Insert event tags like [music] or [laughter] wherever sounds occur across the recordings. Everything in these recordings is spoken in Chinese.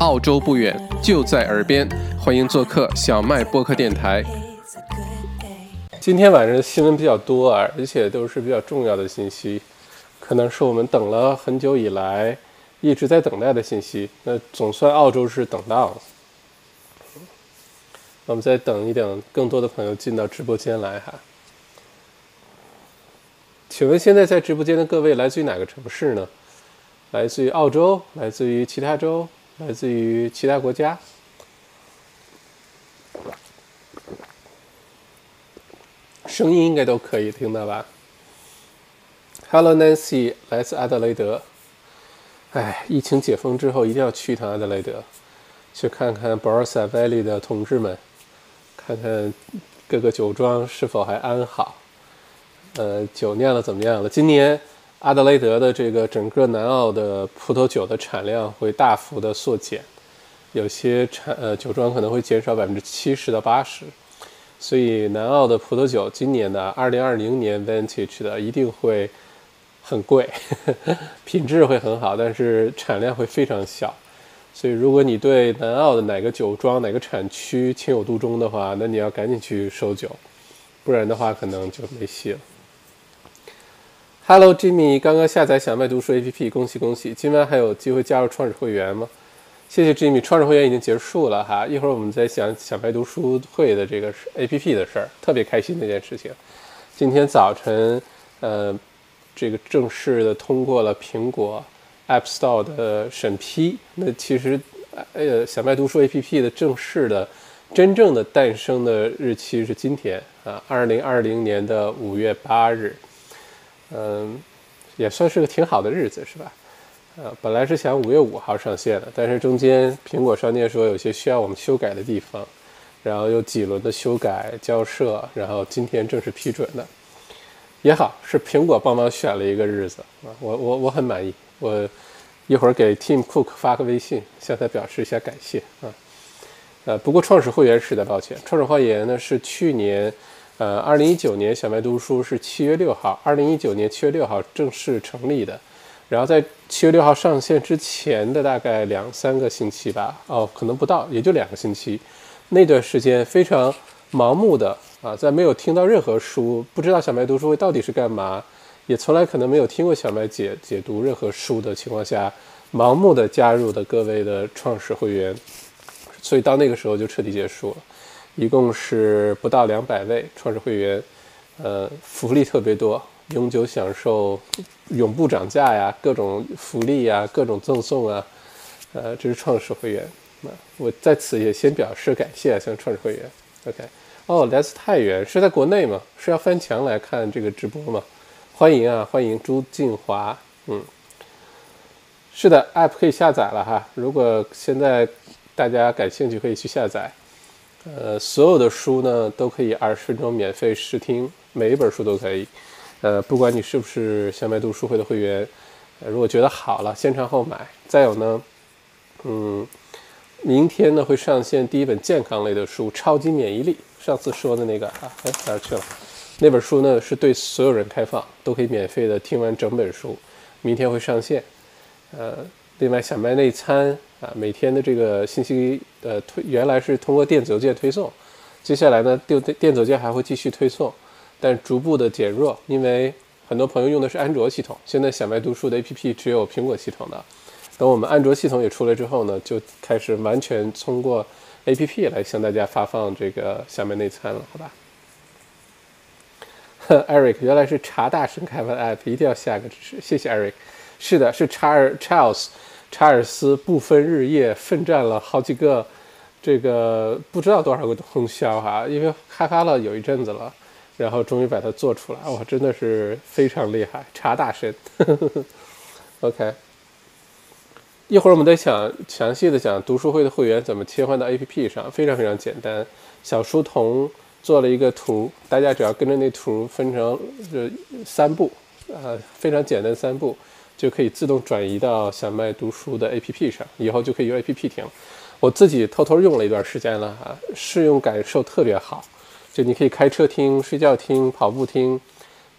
澳洲不远，就在耳边，欢迎做客小麦播客电台。今天晚上新闻比较多啊，而且都是比较重要的信息，可能是我们等了很久以来一直在等待的信息。那总算澳洲是等到了，我们再等一等，更多的朋友进到直播间来哈。请问现在在直播间的各位来自于哪个城市呢？来自于澳洲，来自于其他州，来自于其他国家。声音应该都可以听到吧？Hello Nancy，来自阿德雷德。哎，疫情解封之后一定要去一趟阿德雷德，去看看 b o r s a Valley 的同志们，看看各个酒庄是否还安好，呃，酒酿的怎么样了？今年。阿德雷德的这个整个南澳的葡萄酒的产量会大幅的缩减，有些产呃酒庄可能会减少百分之七十到八十，所以南澳的葡萄酒今年的二零二零年 vintage 的一定会很贵，[laughs] 品质会很好，但是产量会非常小，所以如果你对南澳的哪个酒庄哪个产区情有独钟的话，那你要赶紧去收酒，不然的话可能就没戏了。Hello Jimmy，刚刚下载小麦读书 APP，恭喜恭喜！今晚还有机会加入创始会员吗？谢谢 Jimmy，创始会员已经结束了哈，一会儿我们再讲小麦读书会的这个 APP 的事儿，特别开心的一件事情。今天早晨，呃，这个正式的通过了苹果 App Store 的审批。那其实，呃，小麦读书 APP 的正式的、真正的诞生的日期是今天啊，二零二零年的五月八日。嗯，也算是个挺好的日子，是吧？呃，本来是想五月五号上线的，但是中间苹果商店说有些需要我们修改的地方，然后有几轮的修改交涉，然后今天正式批准的。也好，是苹果帮忙选了一个日子啊，我我我很满意。我一会儿给 Tim Cook 发个微信，向他表示一下感谢啊。呃，不过创始会员实在，抱歉，创始会员呢是去年。呃，二零一九年小麦读书是七月六号，二零一九年七月六号正式成立的，然后在七月六号上线之前的大概两三个星期吧，哦，可能不到，也就两个星期，那段时间非常盲目的啊，在没有听到任何书，不知道小麦读书会到底是干嘛，也从来可能没有听过小麦解解读任何书的情况下，盲目的加入的各位的创始会员，所以到那个时候就彻底结束了。一共是不到两百位创始会员，呃，福利特别多，永久享受，永不涨价呀，各种福利呀，各种赠送啊，呃，这是创始会员。那我在此也先表示感谢，向创始会员。OK，哦，来自太原，是在国内吗？是要翻墙来看这个直播吗？欢迎啊，欢迎朱静华。嗯，是的，App 可以下载了哈。如果现在大家感兴趣，可以去下载。呃，所有的书呢都可以二十分钟免费试听，每一本书都可以。呃，不管你是不是小麦读书会的会员，如果觉得好了，先尝后买。再有呢，嗯，明天呢会上线第一本健康类的书《超级免疫力》，上次说的那个啊，哎哪儿去了？那本书呢是对所有人开放，都可以免费的听完整本书。明天会上线。呃，另外小麦内参。啊，每天的这个信息，呃，推原来是通过电子邮件推送，接下来呢，电电子邮件还会继续推送，但逐步的减弱，因为很多朋友用的是安卓系统，现在小麦读书的 APP 只有苹果系统的，等我们安卓系统也出来之后呢，就开始完全通过 APP 来向大家发放这个小麦内参了，好吧？[laughs] Eric，原来是查大神开发的 App，一定要下个支持，谢谢 Eric。是的，是 Charles。查尔斯不分日夜奋战了好几个，这个不知道多少个通宵哈，因为开发了有一阵子了，然后终于把它做出来，哇，真的是非常厉害，查大神。[laughs] OK，一会儿我们再想详细的讲读书会的会员怎么切换到 APP 上，非常非常简单，小书童做了一个图，大家只要跟着那图分成这三步，呃，非常简单三步。就可以自动转移到小麦读书的 APP 上，以后就可以用 APP 听。我自己偷偷用了一段时间了哈，试用感受特别好。就你可以开车听、睡觉听、跑步听，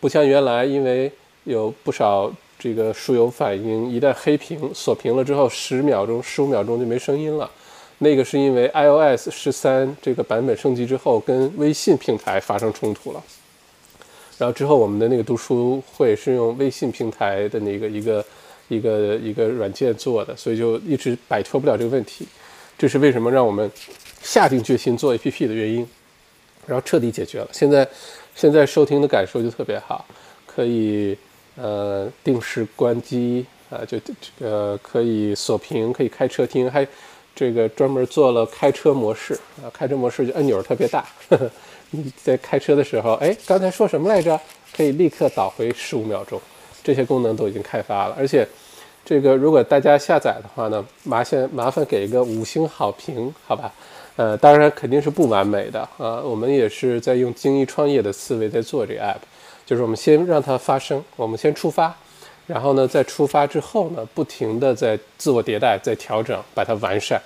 不像原来因为有不少这个书友反应一旦黑屏锁屏了之后，十秒钟、十五秒钟就没声音了。那个是因为 iOS 十三这个版本升级之后，跟微信平台发生冲突了。然后之后我们的那个读书会是用微信平台的那个一个一个一个软件做的，所以就一直摆脱不了这个问题。这是为什么让我们下定决心做 APP 的原因。然后彻底解决了。现在现在收听的感受就特别好，可以呃定时关机啊，就这个可以锁屏，可以开车听，还这个专门做了开车模式啊，开车模式就按钮特别大。呵呵你在开车的时候，哎，刚才说什么来着？可以立刻倒回十五秒钟，这些功能都已经开发了。而且，这个如果大家下载的话呢，麻烦麻烦给一个五星好评，好吧？呃，当然肯定是不完美的啊。我们也是在用精益创业的思维在做这个 app，就是我们先让它发生，我们先出发，然后呢，在出发之后呢，不停的在自我迭代、在调整，把它完善。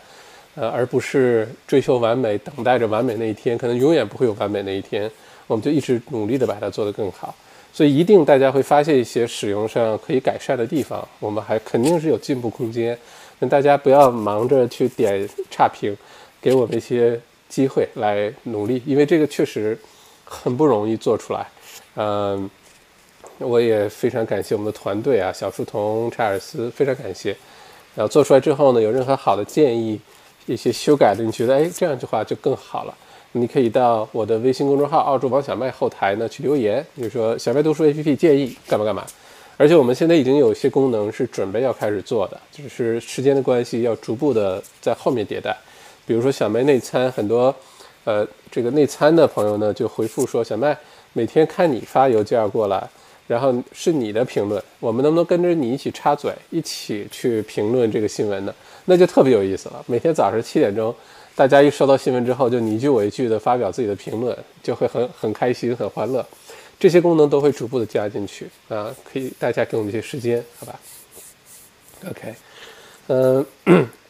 呃，而不是追求完美，等待着完美那一天，可能永远不会有完美那一天。我们就一直努力的把它做得更好，所以一定大家会发现一些使用上可以改善的地方，我们还肯定是有进步空间。那大家不要忙着去点差评，给我们一些机会来努力，因为这个确实很不容易做出来。嗯，我也非常感谢我们的团队啊，小书童、查尔斯，非常感谢。然后做出来之后呢，有任何好的建议。一些修改的，你觉得哎，这样的话就更好了。你可以到我的微信公众号“澳洲王小麦”后台呢去留言，比如说“小麦读书 APP 建议干嘛干嘛”。而且我们现在已经有一些功能是准备要开始做的，就是时间的关系要逐步的在后面迭代。比如说小麦内参，很多呃这个内参的朋友呢就回复说：“小麦每天看你发邮件过来。”然后是你的评论，我们能不能跟着你一起插嘴，一起去评论这个新闻呢？那就特别有意思了。每天早上七点钟，大家一收到新闻之后，就你一句我一句的发表自己的评论，就会很很开心、很欢乐。这些功能都会逐步的加进去啊，可以大家给我们一些时间，好吧？OK，嗯，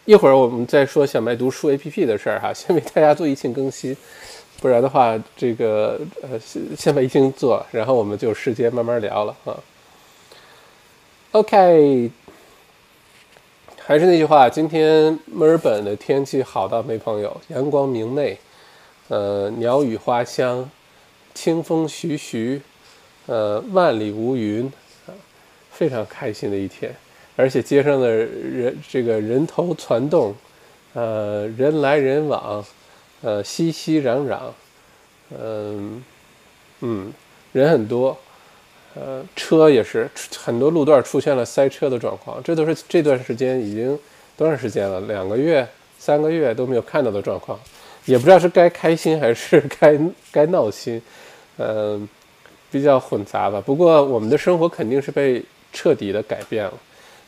一会儿我们再说小麦读书 APP 的事儿哈，先为大家做疫情更新。不然的话，这个呃，先先把疫情做，然后我们就有时间慢慢聊了啊。OK，还是那句话，今天墨尔本的天气好到没朋友，阳光明媚，呃，鸟语花香，清风徐徐，呃，万里无云，啊，非常开心的一天。而且街上的人，这个人头攒动，呃，人来人往。呃，熙熙攘攘，嗯嗯，人很多，呃，车也是很多路段出现了塞车的状况，这都是这段时间已经多长时间了？两个月、三个月都没有看到的状况，也不知道是该开心还是该 [laughs] 该闹心，嗯，比较混杂吧。不过我们的生活肯定是被彻底的改变了，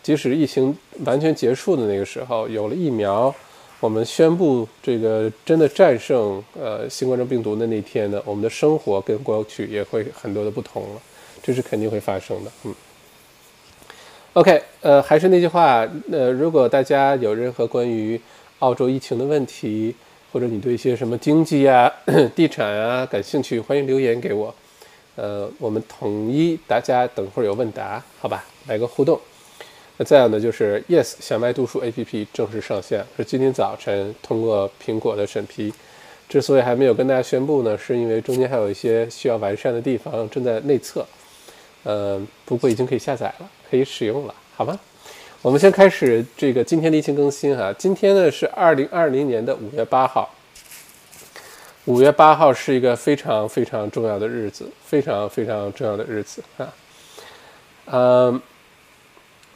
即使疫情完全结束的那个时候，有了疫苗。我们宣布这个真的战胜呃新冠状病毒的那天呢，我们的生活跟过去也会很多的不同了，这是肯定会发生的。嗯，OK，呃，还是那句话，呃，如果大家有任何关于澳洲疫情的问题，或者你对一些什么经济啊、[clears throat] 地产啊感兴趣，欢迎留言给我。呃，我们统一大家等会儿有问答，好吧，来个互动。那再有呢，就是 Yes 小麦读书 APP 正式上线，是今天早晨通过苹果的审批。之所以还没有跟大家宣布呢，是因为中间还有一些需要完善的地方，正在内测。嗯，不过已经可以下载了，可以使用了，好吗？我们先开始这个今天例行更新哈。今天呢是二零二零年的五月八号。五月八号是一个非常非常重要的日子，非常非常重要的日子啊。嗯。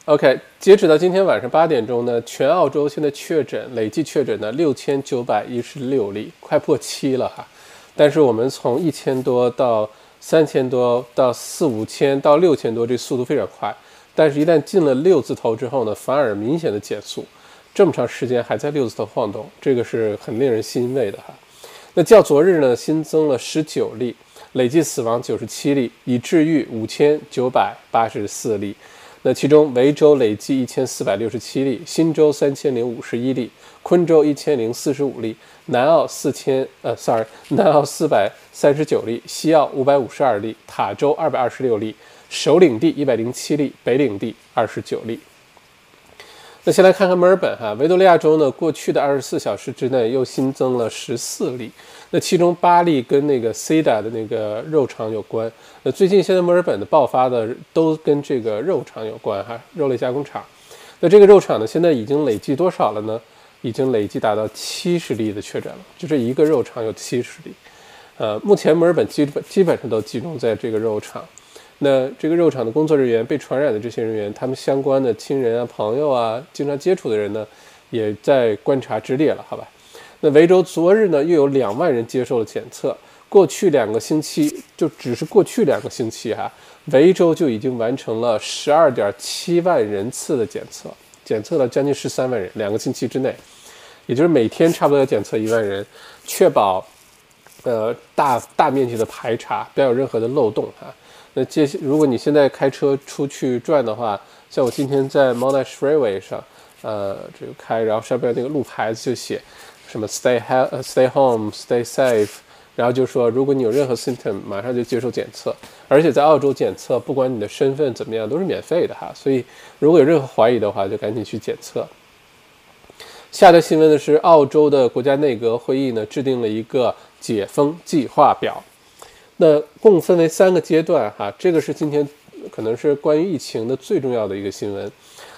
OK，截止到今天晚上八点钟呢，全澳洲现在确诊累计确诊的六千九百一十六例，快破七了哈。但是我们从一千多到三千多到四五千到六千多，这速度非常快。但是，一旦进了六字头之后呢，反而明显的减速。这么长时间还在六字头晃动，这个是很令人欣慰的哈。那较昨日呢，新增了十九例，累计死亡九十七例，已治愈五千九百八十四例。那其中，维州累计一千四百六十七例，新州三千零五十一例，昆州一千零四十五例，南澳四千呃，sorry，南澳四百三十九例，西澳五百五十二例，塔州二百二十六例，首领地一百零七例，北领地二十九例。那先来看看墨尔本哈，维多利亚州呢，过去的二十四小时之内又新增了十四例，那其中八例跟那个 c 达的那个肉厂有关。那最近现在墨尔本的爆发的都跟这个肉厂有关哈，肉类加工厂。那这个肉厂呢，现在已经累计多少了呢？已经累计达到七十例的确诊了，就这一个肉厂有七十例。呃，目前墨尔本基本基本上都集中在这个肉厂。那这个肉厂的工作人员被传染的这些人员，他们相关的亲人啊、朋友啊、经常接触的人呢，也在观察之列了，好吧？那维州昨日呢，又有两万人接受了检测。过去两个星期，就只是过去两个星期哈，维州就已经完成了十二点七万人次的检测，检测了将近十三万人，两个星期之内，也就是每天差不多要检测一万人，确保呃大大面积的排查，不要有任何的漏洞哈。那接，如果你现在开车出去转的话，像我今天在 Monash Freeway 上，呃，这个开，然后上边那个路牌子就写什么 Stay he Stay home Stay safe，然后就说如果你有任何 symptom，马上就接受检测，而且在澳洲检测，不管你的身份怎么样，都是免费的哈。所以如果有任何怀疑的话，就赶紧去检测。下的新闻呢是澳洲的国家内阁会议呢制定了一个解封计划表。那共分为三个阶段，哈，这个是今天可能是关于疫情的最重要的一个新闻。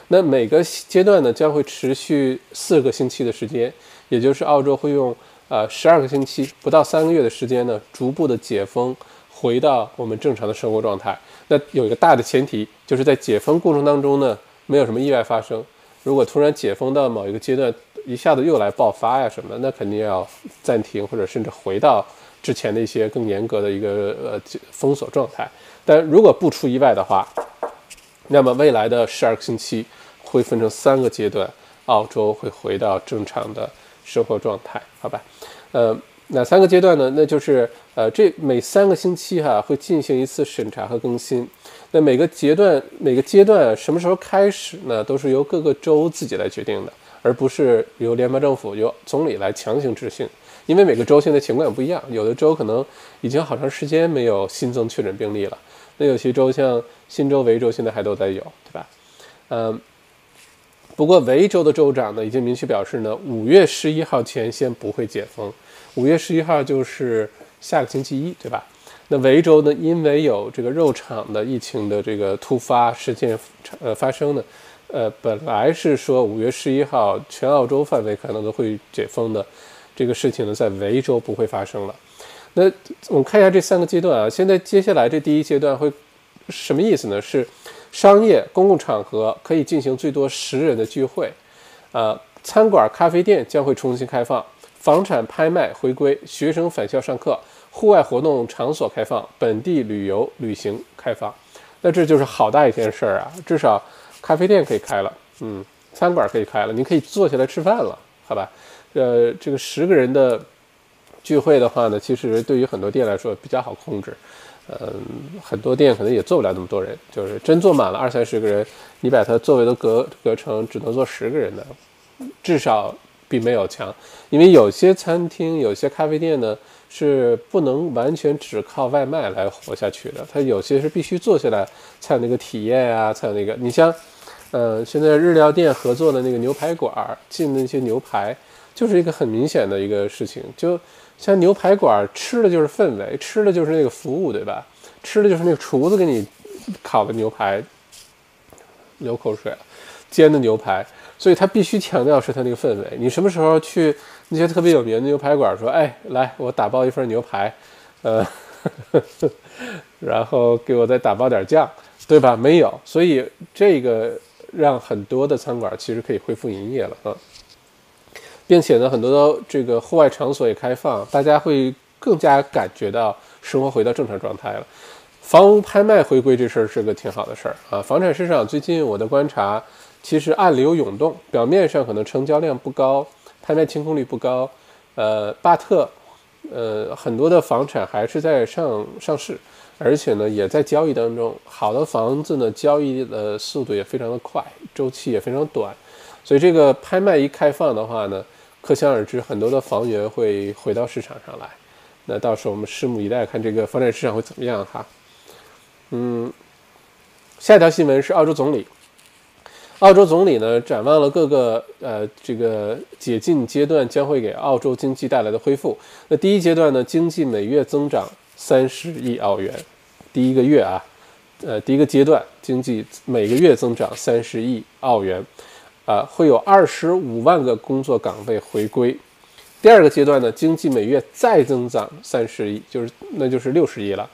那每个阶段呢将会持续四个星期的时间，也就是澳洲会用呃十二个星期，不到三个月的时间呢，逐步的解封，回到我们正常的生活状态。那有一个大的前提，就是在解封过程当中呢，没有什么意外发生。如果突然解封到某一个阶段，一下子又来爆发呀什么的，那肯定要暂停，或者甚至回到。之前的一些更严格的一个呃封锁状态，但如果不出意外的话，那么未来的十二个星期会分成三个阶段，澳洲会回到正常的生活状态，好吧？呃，哪三个阶段呢？那就是呃这每三个星期哈会进行一次审查和更新，那每个阶段每个阶段什么时候开始呢？都是由各个州自己来决定的，而不是由联邦政府由总理来强行执行。因为每个州现在情况也不一样，有的州可能已经好长时间没有新增确诊病例了，那有些州像新州、维州现在还都在有，对吧？嗯，不过维州的州长呢已经明确表示呢，五月十一号前先不会解封。五月十一号就是下个星期一，对吧？那维州呢，因为有这个肉厂的疫情的这个突发事件呃发生呢，呃，本来是说五月十一号全澳洲范围可能都会解封的。这个事情呢，在维州不会发生了。那我们看一下这三个阶段啊。现在接下来这第一阶段会什么意思呢？是商业公共场合可以进行最多十人的聚会，呃，餐馆、咖啡店将会重新开放，房产拍卖回归，学生返校上课，户外活动场所开放，本地旅游旅行开放。那这就是好大一件事儿啊！至少咖啡店可以开了，嗯，餐馆可以开了，你可以坐下来吃饭了，好吧？呃，这个十个人的聚会的话呢，其实对于很多店来说比较好控制。嗯，很多店可能也坐不了那么多人，就是真坐满了二三十个人，你把它座位都隔隔成只能坐十个人的，至少比没有强。因为有些餐厅、有些咖啡店呢是不能完全只靠外卖来活下去的，它有些是必须坐下来才有那个体验啊，才有那个。你像，呃，现在日料店合作的那个牛排馆进那些牛排。就是一个很明显的一个事情，就像牛排馆吃的就是氛围，吃的就是那个服务，对吧？吃的就是那个厨子给你烤的牛排，流口水，煎的牛排，所以他必须强调是他那个氛围。你什么时候去那些特别有名的牛排馆，说，哎，来，我打包一份牛排，呃，[laughs] 然后给我再打包点酱，对吧？没有，所以这个让很多的餐馆其实可以恢复营业了啊。并且呢，很多的这个户外场所也开放，大家会更加感觉到生活回到正常状态了。房屋拍卖回归这事儿是个挺好的事儿啊。房产市场最近我的观察，其实暗流涌动，表面上可能成交量不高，拍卖清空率不高，呃，巴特，呃，很多的房产还是在上上市，而且呢也在交易当中。好的房子呢，交易的速度也非常的快，周期也非常短，所以这个拍卖一开放的话呢。可想而知，很多的房源会回到市场上来。那到时候我们拭目以待，看这个房产市场会怎么样哈。嗯，下一条新闻是澳洲总理。澳洲总理呢，展望了各个呃这个解禁阶段将会给澳洲经济带来的恢复。那第一阶段呢，经济每月增长三十亿澳元，第一个月啊，呃第一个阶段经济每个月增长三十亿澳元，啊会有二十五万个工作岗位回归。第二个阶段呢，经济每月再增长三十亿，就是那就是六十亿了。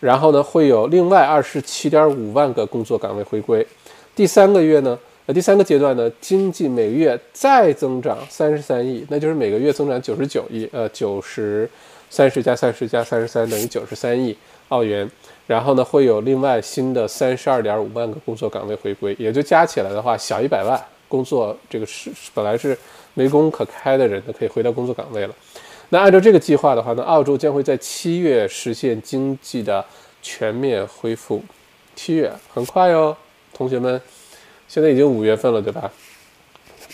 然后呢，会有另外二十七点五万个工作岗位回归。第三个月呢，呃，第三个阶段呢，经济每个月再增长三十三亿，那就是每个月增长九十九亿，呃，九十三十加三十加三十三等于九十三亿澳元。然后呢，会有另外新的三十二点五万个工作岗位回归，也就加起来的话，小一百万工作这个是本来是没工可开的人，呢，可以回到工作岗位了。那按照这个计划的话呢，澳洲将会在七月实现经济的全面恢复。七月很快哟。同学们，现在已经五月份了，对吧？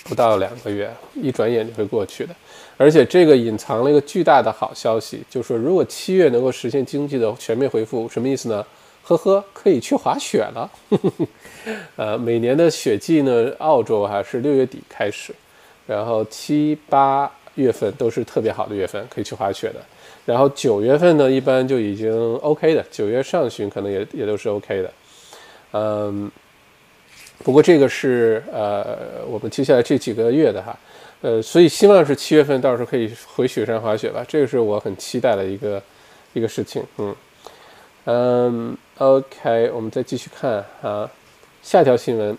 不到两个月，一转眼就会过去的。而且这个隐藏了一个巨大的好消息，就是说，如果七月能够实现经济的全面恢复，什么意思呢？呵呵，可以去滑雪了。[laughs] 呃，每年的雪季呢，澳洲哈是六月底开始，然后七八月份都是特别好的月份，可以去滑雪的。然后九月份呢，一般就已经 OK 的，九月上旬可能也也都是 OK 的。嗯。不过这个是呃，我们接下来这几个月的哈，呃，所以希望是七月份到时候可以回雪山滑雪吧，这个是我很期待的一个一个事情。嗯嗯，OK，我们再继续看啊，下条新闻，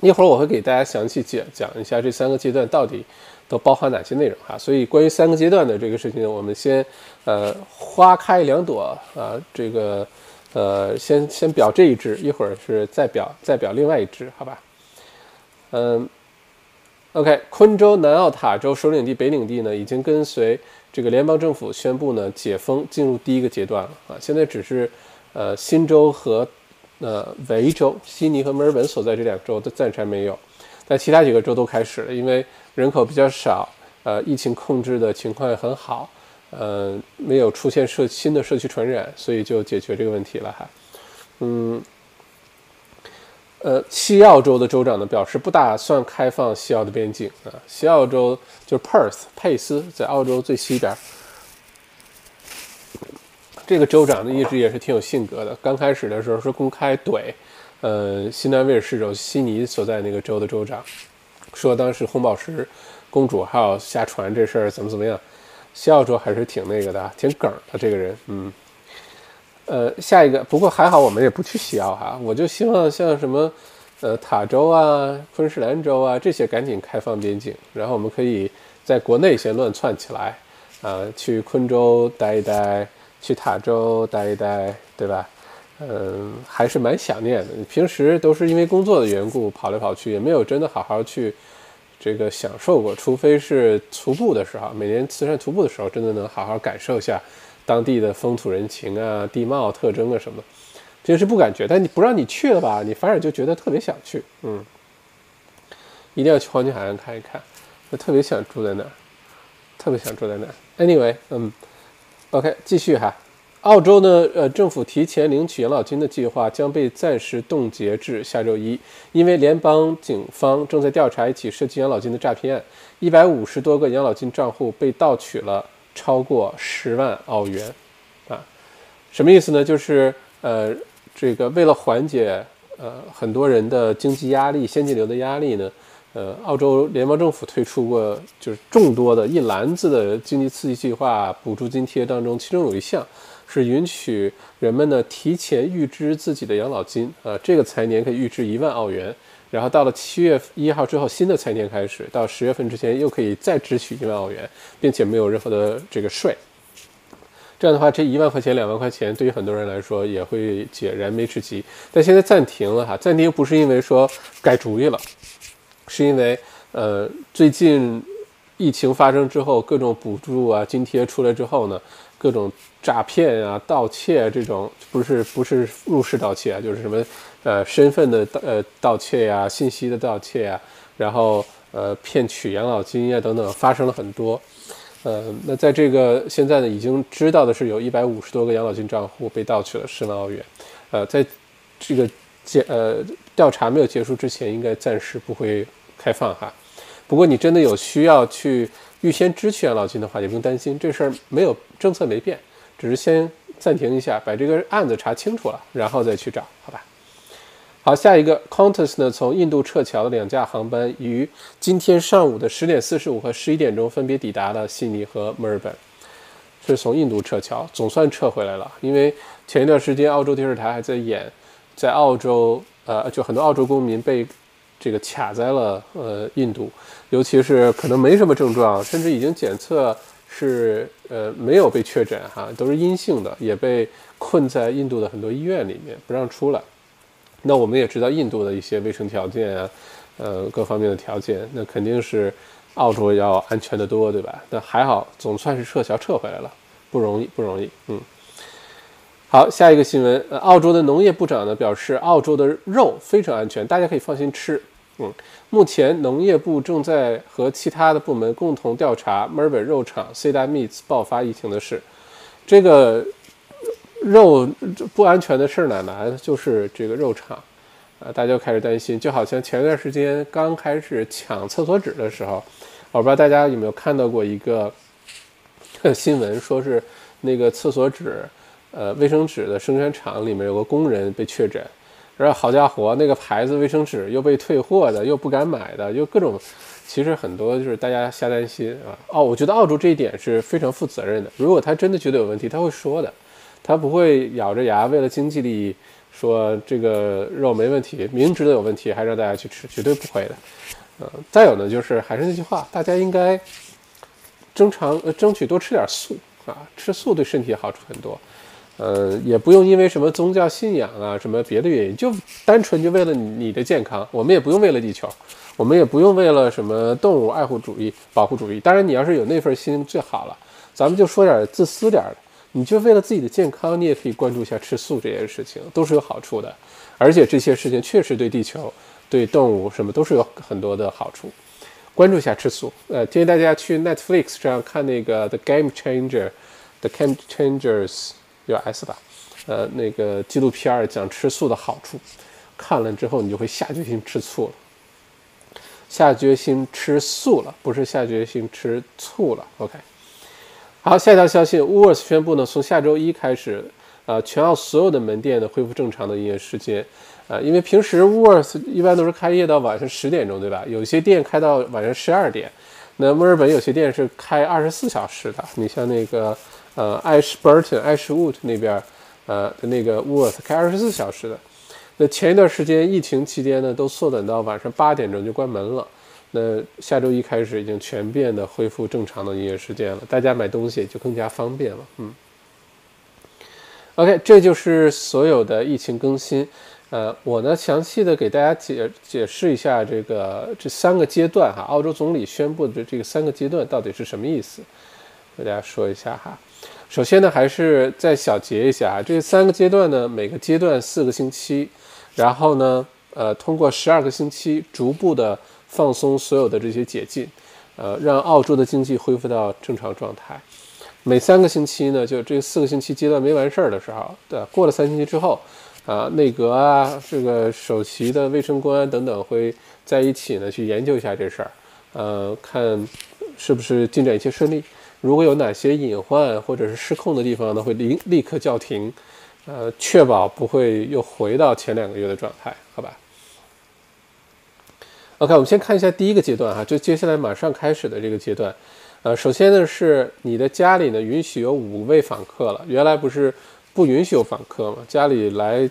一会儿我会给大家详细讲讲一下这三个阶段到底都包含哪些内容哈。所以关于三个阶段的这个事情，我们先呃花开两朵啊，这个。呃，先先表这一支，一会儿是再表再表另外一支，好吧？嗯，OK，昆州、南澳、塔州首领地、北领地呢，已经跟随这个联邦政府宣布呢解封，进入第一个阶段了啊。现在只是呃新州和呃维州、悉尼和墨尔本所在这两州都暂时还没有，但其他几个州都开始了，因为人口比较少，呃，疫情控制的情况也很好。呃，没有出现社新的社区传染，所以就解决这个问题了哈。嗯，呃，西澳洲的州长呢表示不打算开放西澳的边境啊。西澳洲就是 Perth 佩斯，在澳洲最西边。这个州长呢一直也是挺有性格的，刚开始的时候是公开怼，呃，新南威尔士州悉尼所在那个州的州长，说当时红宝石公主还有下船这事儿怎么怎么样。西澳洲还是挺那个的，挺梗的这个人，嗯，呃，下一个，不过还好我们也不去西澳哈，我就希望像什么，呃，塔州啊、昆士兰州啊这些赶紧开放边境，然后我们可以在国内先乱窜起来，啊，去昆州待一待，去塔州待一待，对吧？嗯，还是蛮想念的。平时都是因为工作的缘故跑来跑去，也没有真的好好去。这个享受过，除非是徒步的时候，每年慈善徒步的时候，真的能好好感受一下当地的风土人情啊、地貌特征啊什么。平时不感觉，但你不让你去了吧，你反而就觉得特别想去。嗯，一定要去黄金海岸看一看，我特别想住在那儿，特别想住在那儿。Anyway，嗯，OK，继续哈。澳洲呢，呃，政府提前领取养老金的计划将被暂时冻结至下周一，因为联邦警方正在调查一起涉及养老金的诈骗案，一百五十多个养老金账户被盗取了超过十万澳元，啊，什么意思呢？就是呃，这个为了缓解呃很多人的经济压力、现金流的压力呢，呃，澳洲联邦政府推出过就是众多的一篮子的经济刺激计划、补助津贴当中，其中有一项。是允许人们呢提前预支自己的养老金啊，这个财年可以预支一万澳元，然后到了七月一号之后，新的财年开始，到十月份之前又可以再支取一万澳元，并且没有任何的这个税。这样的话，这一万块钱、两万块钱对于很多人来说也会解燃眉之急。但现在暂停了哈，暂停不是因为说改主意了，是因为呃最近疫情发生之后，各种补助啊、津贴出来之后呢。各种诈骗啊、盗窃啊这种，不是不是入室盗窃啊，就是什么呃身份的呃盗窃呀、信息的盗窃呀，然后呃骗取养老金呀等等，发生了很多。呃，那在这个现在呢，已经知道的是有一百五十多个养老金账户被盗取了十万澳元。呃，在这个结呃调查没有结束之前，应该暂时不会开放哈。不过你真的有需要去预先支取养老金的话，也不用担心，这事儿没有政策没变，只是先暂停一下，把这个案子查清楚了，然后再去找，好吧？好，下一个 Qantas 呢，从印度撤侨的两架航班于今天上午的十点四十五和十一点钟分别抵达了悉尼和墨尔本，是从印度撤侨，总算撤回来了。因为前一段时间澳洲电视台还在演，在澳洲，呃，就很多澳洲公民被这个卡在了呃印度，尤其是可能没什么症状，甚至已经检测是呃没有被确诊哈，都是阴性的，也被困在印度的很多医院里面，不让出来。那我们也知道印度的一些卫生条件啊，呃，各方面的条件，那肯定是澳洲要安全的多，对吧？那还好，总算是撤侨撤回来了，不容易，不容易。嗯，好，下一个新闻，呃，澳洲的农业部长呢表示，澳洲的肉非常安全，大家可以放心吃。嗯，目前农业部正在和其他的部门共同调查墨尔本肉厂 Cedar Meats 爆发疫情的事，这个。肉不安全的事儿哪来的？就是这个肉厂，啊，大家就开始担心。就好像前段时间刚开始抢厕所纸的时候，我不知道大家有没有看到过一个 [laughs] 新闻，说是那个厕所纸，呃，卫生纸的生产厂里面有个工人被确诊，然后好家伙，那个牌子卫生纸又被退货的，又不敢买的，又各种，其实很多就是大家瞎担心啊。哦，我觉得澳洲这一点是非常负责任的，如果他真的觉得有问题，他会说的。他不会咬着牙为了经济利益说这个肉没问题，明知道有问题还让大家去吃，绝对不会的。呃，再有呢，就是还是那句话，大家应该争长呃争取多吃点素啊，吃素对身体好处很多。呃，也不用因为什么宗教信仰啊什么别的原因，就单纯就为了你的健康，我们也不用为了地球，我们也不用为了什么动物爱护主义、保护主义。当然，你要是有那份心最好了，咱们就说点自私点的。你就为了自己的健康，你也可以关注一下吃素这件事情，都是有好处的，而且这些事情确实对地球、对动物什么都是有很多的好处。关注一下吃素，呃，建议大家去 Netflix 上看那个《The Game Changer》，《The Game Changers》有 S 吧？呃，那个纪录片儿讲吃素的好处，看了之后你就会下决心吃素了，下决心吃素了，不是下决心吃醋了。OK。好，下一条消息 w o r t h 宣布呢，从下周一开始，呃，全澳所有的门店呢恢复正常的营业时间，呃，因为平时 w o r t h 一般都是开业到晚上十点钟，对吧？有些店开到晚上十二点，那墨尔本有些店是开二十四小时的，你像那个呃，Ashburton、Ashwood 那边，呃的，那个 Worth 开二十四小时的，那前一段时间疫情期间呢，都缩短到晚上八点钟就关门了。那下周一开始已经全面的恢复正常的营业时间了，大家买东西就更加方便了。嗯，OK，这就是所有的疫情更新。呃，我呢详细的给大家解解释一下这个这三个阶段哈，澳洲总理宣布的这个三个阶段到底是什么意思，给大家说一下哈。首先呢，还是再小结一下啊，这三个阶段呢，每个阶段四个星期，然后呢，呃，通过十二个星期逐步的。放松所有的这些解禁，呃，让澳洲的经济恢复到正常状态。每三个星期呢，就这四个星期阶段没完事儿的时候，对，过了三星期之后，啊，内阁啊，这个首席的卫生官等等会在一起呢去研究一下这事儿，呃，看是不是进展一切顺利。如果有哪些隐患或者是失控的地方呢，会立立刻叫停，呃，确保不会又回到前两个月的状态，好吧？OK，我们先看一下第一个阶段哈，就接下来马上开始的这个阶段，呃，首先呢是你的家里呢允许有五位访客了，原来不是不允许有访客嘛？家里来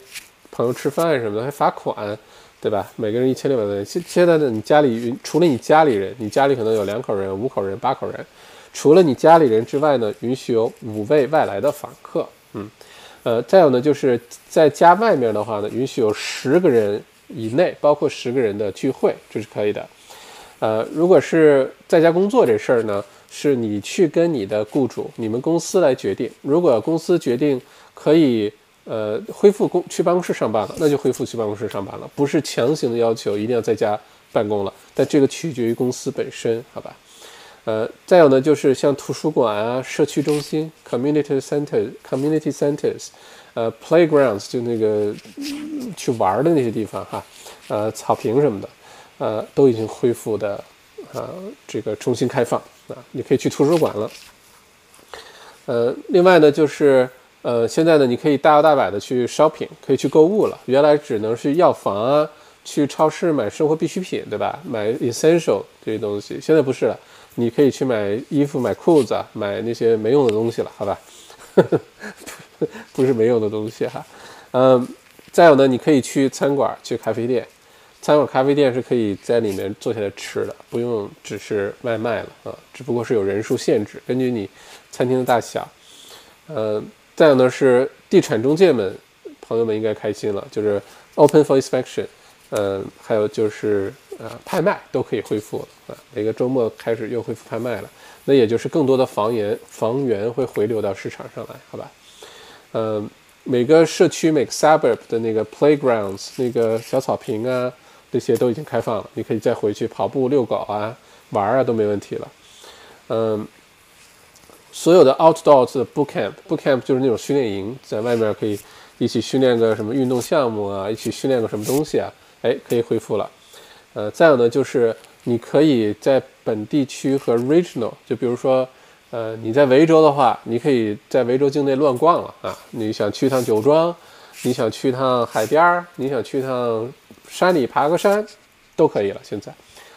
朋友吃饭什么的还罚款，对吧？每个人一千六百块钱。现现在呢，你家里除了你家里人，你家里可能有两口人、五口人、八口人，除了你家里人之外呢，允许有五位外来的访客。嗯，呃，再有呢就是在家外面的话呢，允许有十个人。以内，包括十个人的聚会，这是可以的。呃，如果是在家工作这事儿呢，是你去跟你的雇主、你们公司来决定。如果公司决定可以，呃，恢复公去办公室上班了，那就恢复去办公室上班了，不是强行的要求一定要在家办公了。但这个取决于公司本身，好吧？呃，再有呢，就是像图书馆啊、社区中心 （community center）、community centers，呃，playgrounds 就那个去玩的那些地方哈，呃，草坪什么的，呃，都已经恢复的呃，这个重新开放啊，你可以去图书馆了。呃，另外呢，就是呃，现在呢，你可以大摇大摆的去 shopping，可以去购物了。原来只能是药房啊，去超市买生活必需品，对吧？买 essential 这些东西，现在不是了。你可以去买衣服、买裤子、买那些没用的东西了，好吧？[laughs] 不是没用的东西哈。嗯，再有呢，你可以去餐馆、去咖啡店。餐馆、咖啡店是可以在里面坐下来吃的，不用只是外卖了啊。只不过是有人数限制，根据你餐厅的大小。嗯，再有呢是地产中介们，朋友们应该开心了，就是 open for inspection。嗯，还有就是啊，拍卖都可以恢复了啊。每个周末开始又恢复拍卖了，那也就是更多的房源房源会回流到市场上来，好吧？嗯，每个社区每个 suburb 的那个 playgrounds 那个小草坪啊，这些都已经开放了，你可以再回去跑步、遛狗啊、玩啊都没问题了。嗯，所有的 outdoors 的 boot camp，boot camp 就是那种训练营，在外面可以一起训练个什么运动项目啊，一起训练个什么东西啊。哎，可以恢复了，呃，再有呢，就是你可以在本地区和 regional，就比如说，呃，你在维州的话，你可以在维州境内乱逛了啊。你想去趟酒庄，你想去趟海边儿，你想去趟山里爬个山，都可以了。现在，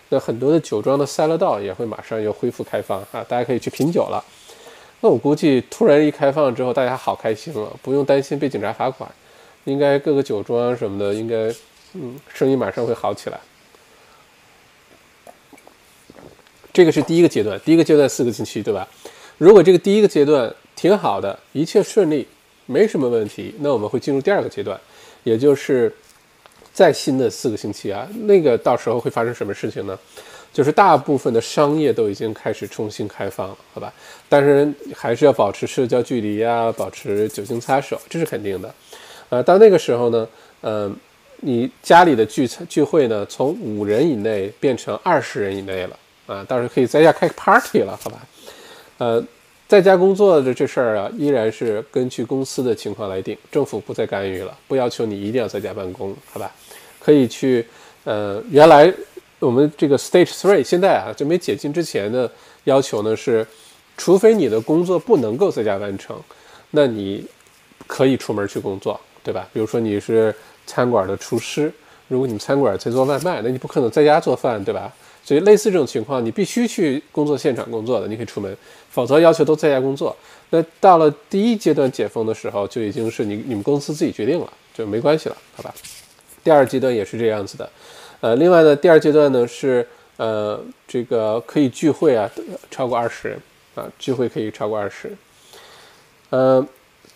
那很多的酒庄的赛乐道也会马上又恢复开放啊，大家可以去品酒了。那我估计突然一开放之后，大家好开心了，不用担心被警察罚款，应该各个酒庄什么的应该。嗯，生意马上会好起来。这个是第一个阶段，第一个阶段四个星期，对吧？如果这个第一个阶段挺好的，一切顺利，没什么问题，那我们会进入第二个阶段，也就是再新的四个星期啊。那个到时候会发生什么事情呢？就是大部分的商业都已经开始重新开放了，好吧？但是还是要保持社交距离啊，保持酒精擦手，这是肯定的。呃，到那个时候呢，嗯。你家里的聚餐聚会呢，从五人以内变成二十人以内了啊，到时候可以在家开个 party 了，好吧？呃，在家工作的这事儿啊，依然是根据公司的情况来定，政府不再干预了，不要求你一定要在家办公，好吧？可以去，呃，原来我们这个 stage three 现在啊，就没解禁之前的要求呢是，除非你的工作不能够在家完成，那你可以出门去工作，对吧？比如说你是。餐馆的厨师，如果你们餐馆在做外卖，那你不可能在家做饭，对吧？所以类似这种情况，你必须去工作现场工作的，你可以出门，否则要求都在家工作。那到了第一阶段解封的时候，就已经是你你们公司自己决定了，就没关系了，好吧？第二阶段也是这样子的，呃，另外呢，第二阶段呢是呃这个可以聚会啊，超过二十人啊，聚会可以超过二十，呃。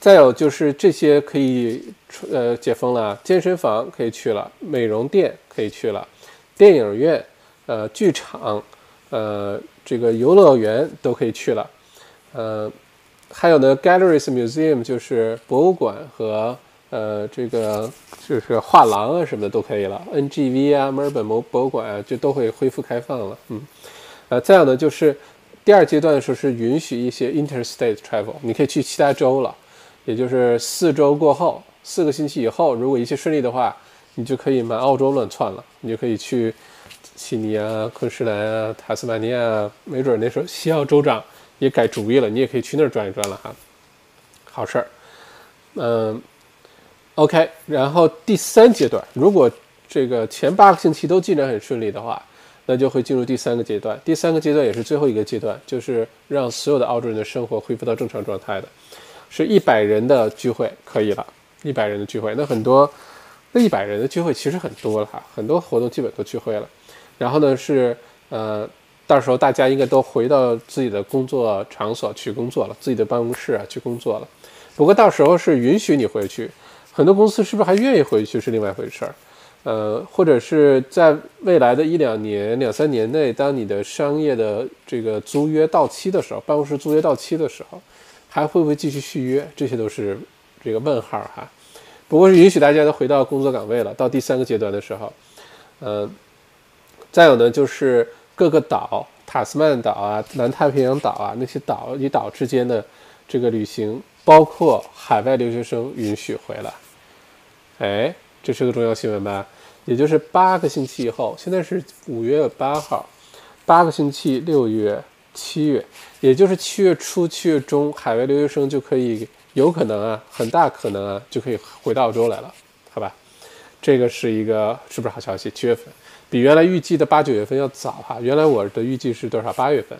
再有就是这些可以呃解封了，健身房可以去了，美容店可以去了，电影院、呃剧场、呃这个游乐园都可以去了，呃还有呢，galleries museum 就是博物馆和呃这个就是画廊啊什么的都可以了，NGV 啊墨尔本博博物馆啊就都会恢复开放了，嗯，呃再有呢就是第二阶段的时候是允许一些 interstate travel，你可以去其他州了。也就是四周过后，四个星期以后，如果一切顺利的话，你就可以满澳洲乱窜了。你就可以去悉尼啊、昆士兰啊、塔斯马尼亚啊，没准那时候西澳州长也改主意了，你也可以去那儿转一转了哈。好事儿，嗯，OK。然后第三阶段，如果这个前八个星期都进展很顺利的话，那就会进入第三个阶段。第三个阶段也是最后一个阶段，就是让所有的澳洲人的生活恢复到正常状态的。是一百人的聚会可以了，一百人的聚会，那很多，那一百人的聚会其实很多了哈，很多活动基本都聚会了。然后呢是呃，到时候大家应该都回到自己的工作场所去工作了，自己的办公室啊去工作了。不过到时候是允许你回去，很多公司是不是还愿意回去是另外一回事儿。呃，或者是在未来的一两年、两三年内，当你的商业的这个租约到期的时候，办公室租约到期的时候。还会不会继续续约？这些都是这个问号哈。不过是允许大家都回到工作岗位了。到第三个阶段的时候，呃，再有呢，就是各个岛塔斯曼岛啊、南太平洋岛啊那些岛与岛之间的这个旅行，包括海外留学生允许回来。哎，这是个重要新闻吧？也就是八个星期以后，现在是五月八号，八个星期，六月、七月，也就是七月初、七月中，海外留学生就可以有可能啊，很大可能啊，就可以回到澳洲来了，好吧？这个是一个是不是好消息？七月份比原来预计的八九月份要早哈，原来我的预计是多少？八月份，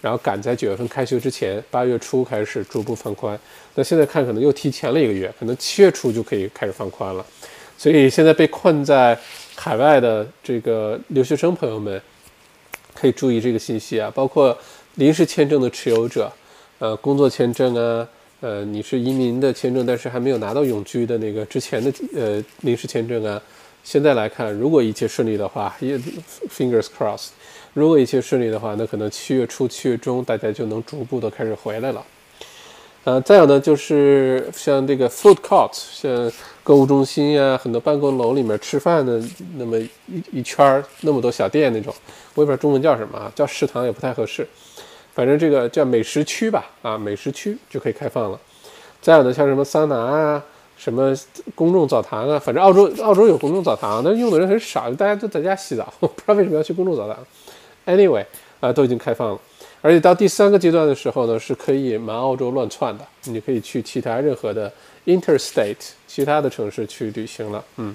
然后赶在九月份开学之前，八月初开始逐步放宽。那现在看可能又提前了一个月，可能七月初就可以开始放宽了。所以现在被困在海外的这个留学生朋友们，可以注意这个信息啊，包括临时签证的持有者，呃，工作签证啊，呃，你是移民的签证，但是还没有拿到永居的那个之前的呃临时签证啊，现在来看，如果一切顺利的话，也 fingers crossed，如果一切顺利的话，那可能七月初、七月中大家就能逐步的开始回来了。呃，再有呢，就是像这个 food court，像购物中心呀，很多办公楼里面吃饭的那么一一圈儿，那么多小店那种，我也不知道中文叫什么啊，叫食堂也不太合适，反正这个叫美食区吧，啊，美食区就可以开放了。再有呢，像什么桑拿啊，什么公众澡堂啊，反正澳洲澳洲有公众澡堂，但用的人很少，大家都在家洗澡，[laughs] 不知道为什么要去公众澡堂。Anyway，啊，都已经开放了。而且到第三个阶段的时候呢，是可以满澳洲乱窜的，你可以去其他任何的 interstate 其他的城市去旅行了。嗯，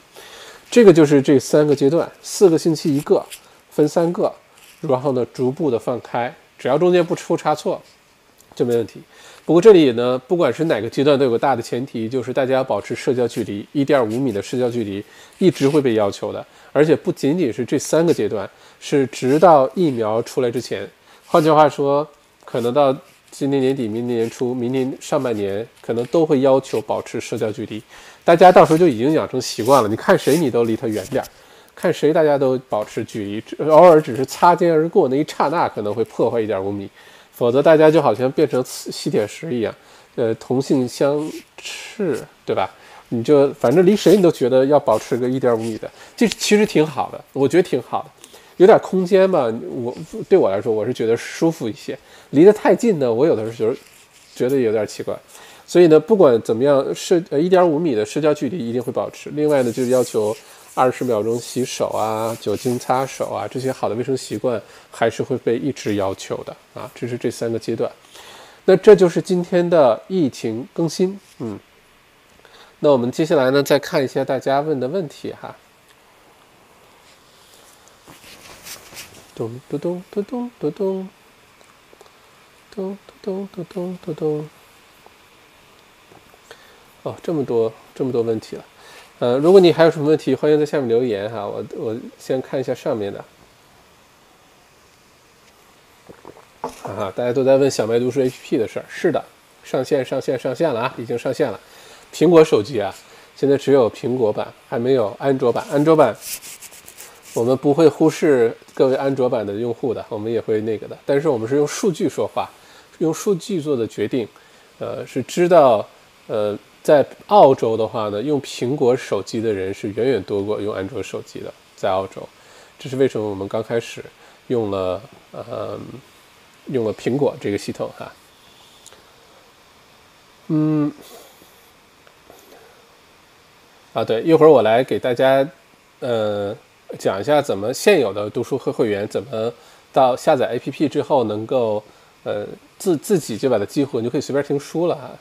这个就是这三个阶段，四个星期一个，分三个，然后呢逐步的放开，只要中间不出差错就没问题。不过这里呢，不管是哪个阶段，都有个大的前提，就是大家要保持社交距离，一点五米的社交距离一直会被要求的，而且不仅仅是这三个阶段，是直到疫苗出来之前。换句话说，可能到今年年底、明年年初、明年上半年，可能都会要求保持社交距离。大家到时候就已经养成习惯了，你看谁你都离他远点儿，看谁大家都保持距离，偶尔只是擦肩而过那一刹那可能会破坏一点五米，否则大家就好像变成磁吸铁石一样，呃，同性相斥，对吧？你就反正离谁你都觉得要保持个一点五米的，这其实挺好的，我觉得挺好的。有点空间吧，我对我来说，我是觉得舒服一些。离得太近呢，我有的时候觉得有点奇怪。所以呢，不管怎么样，社呃一点五米的社交距离一定会保持。另外呢，就是要求二十秒钟洗手啊，酒精擦手啊，这些好的卫生习惯还是会被一直要求的啊。这是这三个阶段。那这就是今天的疫情更新，嗯。那我们接下来呢，再看一下大家问的问题哈。咚咚咚咚咚咚咚，咚咚咚咚咚咚。哦，这么多这么多问题了，呃，如果你还有什么问题，欢迎在下面留言哈。我我先看一下上面的。啊，大家都在问小麦读书 APP 的事儿。是的，上线上线上线了啊，已经上线了。苹果手机啊，现在只有苹果版，还没有安卓版。安卓版。我们不会忽视各位安卓版的用户的，我们也会那个的。但是我们是用数据说话，用数据做的决定。呃，是知道，呃，在澳洲的话呢，用苹果手机的人是远远多过用安卓手机的，在澳洲。这是为什么我们刚开始用了呃用了苹果这个系统哈。嗯，啊对，一会儿我来给大家呃。讲一下怎么现有的读书会会员怎么到下载 APP 之后能够呃自自己就把它激活，你就可以随便听书了啊，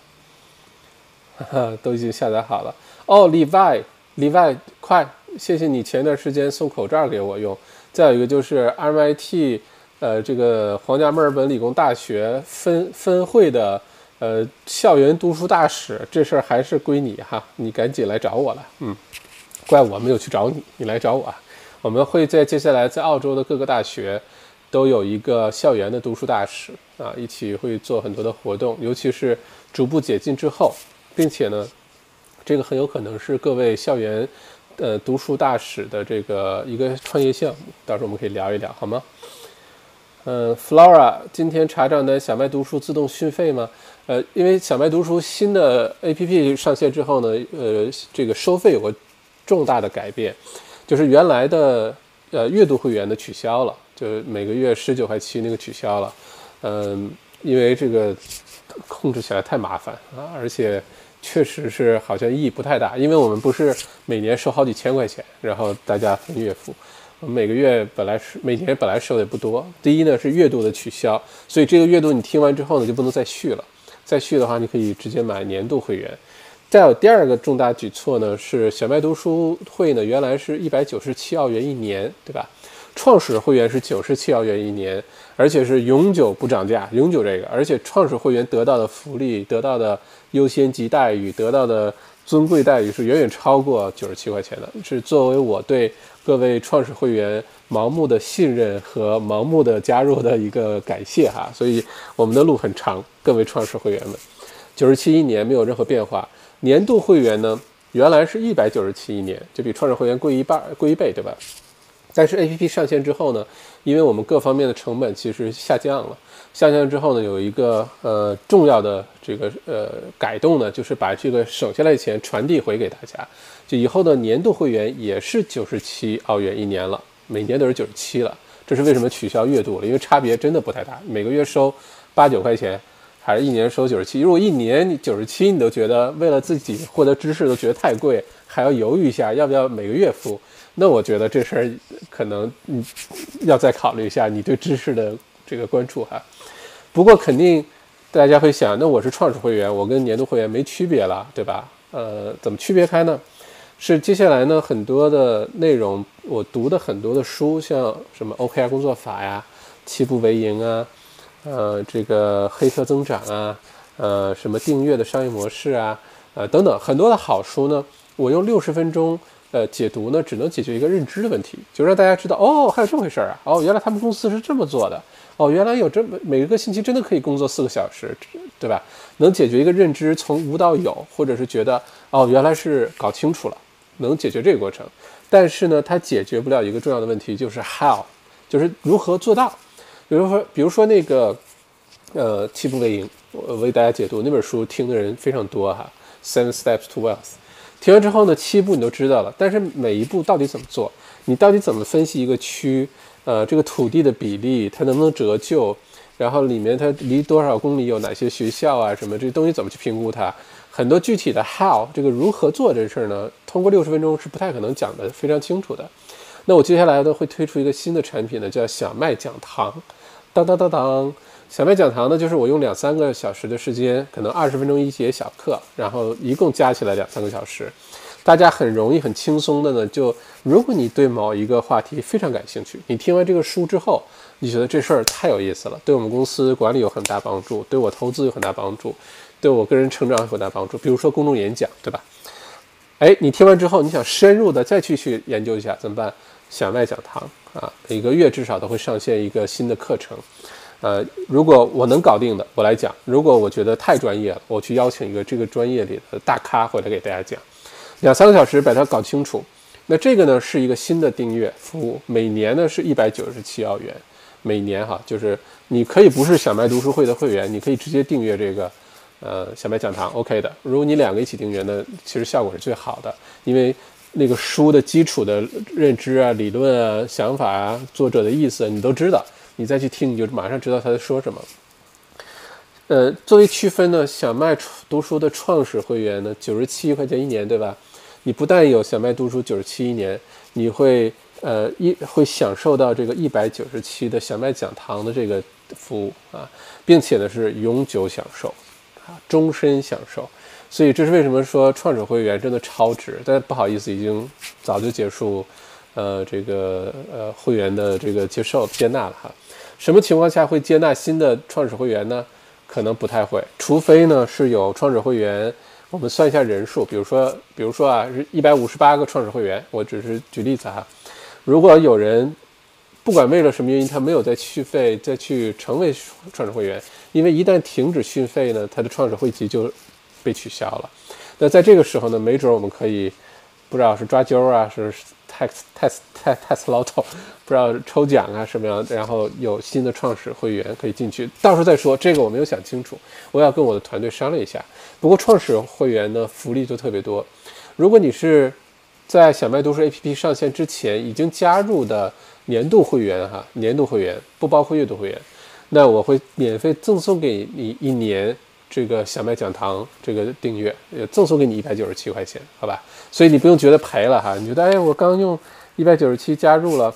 哈哈，都已经下载好了哦。Levi，Levi，快，谢谢你前段时间送口罩给我用。再有一个就是 MIT，呃，这个皇家墨尔本理工大学分分会的呃校园读书大使，这事儿还是归你哈，你赶紧来找我了。嗯，怪我没有去找你，你来找我啊。我们会在接下来在澳洲的各个大学都有一个校园的读书大使啊，一起会做很多的活动，尤其是逐步解禁之后，并且呢，这个很有可能是各位校园呃读书大使的这个一个创业项目，到时候我们可以聊一聊，好吗？嗯，Flora，今天查账单小麦读书自动续费吗？呃，因为小麦读书新的 APP 上线之后呢，呃，这个收费有个重大的改变。就是原来的呃阅读会员的取消了就是每个月十九块七那个取消了，嗯，因为这个控制起来太麻烦啊，而且确实是好像意义不太大，因为我们不是每年收好几千块钱，然后大家分月付，我们每个月本来是每年本来收的也不多。第一呢是月度的取消，所以这个月度你听完之后呢就不能再续了，再续的话你可以直接买年度会员。再有第二个重大举措呢，是小麦读书会呢，原来是一百九十七澳元一年，对吧？创始会员是九十七澳元一年，而且是永久不涨价，永久这个，而且创始会员得到的福利、得到的优先级待遇、得到的尊贵待遇是远远超过九十七块钱的，是作为我对各位创始会员盲目的信任和盲目的加入的一个感谢哈。所以我们的路很长，各位创始会员们，九十七一年没有任何变化。年度会员呢，原来是一百九十七一年，就比创始会员贵一半，贵一倍，对吧？但是 A P P 上线之后呢，因为我们各方面的成本其实下降了，下降之后呢，有一个呃重要的这个呃改动呢，就是把这个省下来的钱传递回给大家，就以后的年度会员也是九十七澳元一年了，每年都是九十七了。这是为什么取消月度了？因为差别真的不太大，每个月收八九块钱。还是一年收九十七，如果一年你九十七，你都觉得为了自己获得知识都觉得太贵，还要犹豫一下要不要每个月付，那我觉得这事儿可能你要再考虑一下你对知识的这个关注哈。不过肯定大家会想，那我是创始会员，我跟年度会员没区别了，对吧？呃，怎么区别开呢？是接下来呢很多的内容，我读的很多的书，像什么 OKR 工作法呀，七步为营啊。呃，这个黑客增长啊，呃，什么订阅的商业模式啊，呃，等等，很多的好书呢。我用六十分钟，呃，解读呢，只能解决一个认知的问题，就让大家知道，哦，还有这回事儿啊，哦，原来他们公司是这么做的，哦，原来有这么每个星期真的可以工作四个小时，对吧？能解决一个认知从无到有，或者是觉得，哦，原来是搞清楚了，能解决这个过程。但是呢，它解决不了一个重要的问题，就是 how，就是如何做到。比如说，比如说那个，呃，七步为营，我为大家解读那本书，听的人非常多哈。Seven Steps to Wealth，听完之后呢，七步你都知道了，但是每一步到底怎么做？你到底怎么分析一个区？呃，这个土地的比例，它能不能折旧？然后里面它离多少公里有哪些学校啊？什么这东西怎么去评估它？很多具体的 how，这个如何做这事儿呢？通过六十分钟是不太可能讲的非常清楚的。那我接下来呢会推出一个新的产品呢，叫小麦讲堂。当当当当，小麦讲堂呢，就是我用两三个小时的时间，可能二十分钟一节小课，然后一共加起来两三个小时，大家很容易、很轻松的呢，就如果你对某一个话题非常感兴趣，你听完这个书之后，你觉得这事儿太有意思了，对我们公司管理有很大帮助，对我投资有很大帮助，对我个人成长有很大帮助。比如说公众演讲，对吧？哎，你听完之后，你想深入的再去去研究一下，怎么办？小麦讲堂啊，每个月至少都会上线一个新的课程。呃，如果我能搞定的，我来讲；如果我觉得太专业了，我去邀请一个这个专业里的大咖回来给大家讲，两三个小时把它搞清楚。那这个呢是一个新的订阅服务，每年呢是一百九十七澳元，每年哈，就是你可以不是小麦读书会的会员，你可以直接订阅这个呃小麦讲堂，OK 的。如果你两个一起订阅呢，其实效果是最好的，因为。那个书的基础的认知啊、理论啊、想法啊、作者的意思你都知道，你再去听，你就马上知道他在说什么。呃，作为区分呢，小麦读书的创始会员呢，九十七块钱一年，对吧？你不但有小麦读书九十七一年，你会呃一会享受到这个一百九十七的小麦讲堂的这个服务啊，并且呢是永久享受啊，终身享受。所以这是为什么说创始会员真的超值？但不好意思，已经早就结束，呃，这个呃会员的这个接受接纳了哈。什么情况下会接纳新的创始会员呢？可能不太会，除非呢是有创始会员，我们算一下人数，比如说，比如说啊，是一百五十八个创始会员，我只是举例子哈。如果有人不管为了什么原因，他没有再续费，再去成为创始会员，因为一旦停止续费呢，他的创始会籍就。被取消了，那在这个时候呢，没准我们可以不知道是抓阄啊，是 tax tax tax tax lotto，不知道抽奖啊什么样，然后有新的创始会员可以进去，到时候再说。这个我没有想清楚，我要跟我的团队商量一下。不过创始会员呢，福利就特别多。如果你是在小麦读书 APP 上线之前已经加入的年度会员哈，年度会员不包括月度会员，那我会免费赠送给你一年这个小麦讲堂这个订阅，呃，赠送给你一百九十七块钱，好吧？所以你不用觉得赔了哈，你觉得哎，我刚用一百九十七加入了。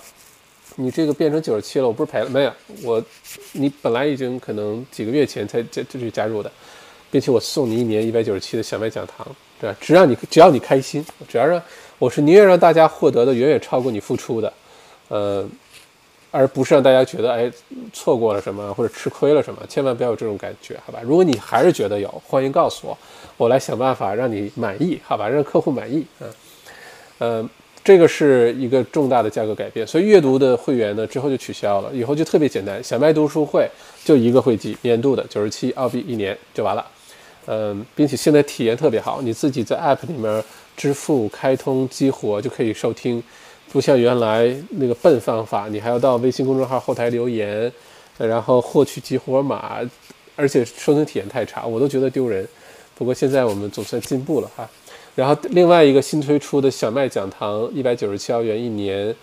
你这个变成九十七了，我不是赔了没有？我，你本来已经可能几个月前才这这去加入的，并且我送你一年一百九十七的小麦讲堂，对吧？只要你只要你开心，只要让我是宁愿让大家获得的远远超过你付出的，呃，而不是让大家觉得哎错过了什么或者吃亏了什么，千万不要有这种感觉，好吧？如果你还是觉得有，欢迎告诉我，我来想办法让你满意，好吧？让客户满意，嗯，呃。这个是一个重大的价格改变，所以阅读的会员呢之后就取消了，以后就特别简单，小麦读书会就一个会籍，年度的九十七澳币一年就完了，嗯，并且现在体验特别好，你自己在 App 里面支付、开通、激活就可以收听，不像原来那个笨方法，你还要到微信公众号后台留言，然后获取激活码，而且收听体验太差，我都觉得丢人。不过现在我们总算进步了哈。然后另外一个新推出的小麦讲堂，一百九十七澳元一年，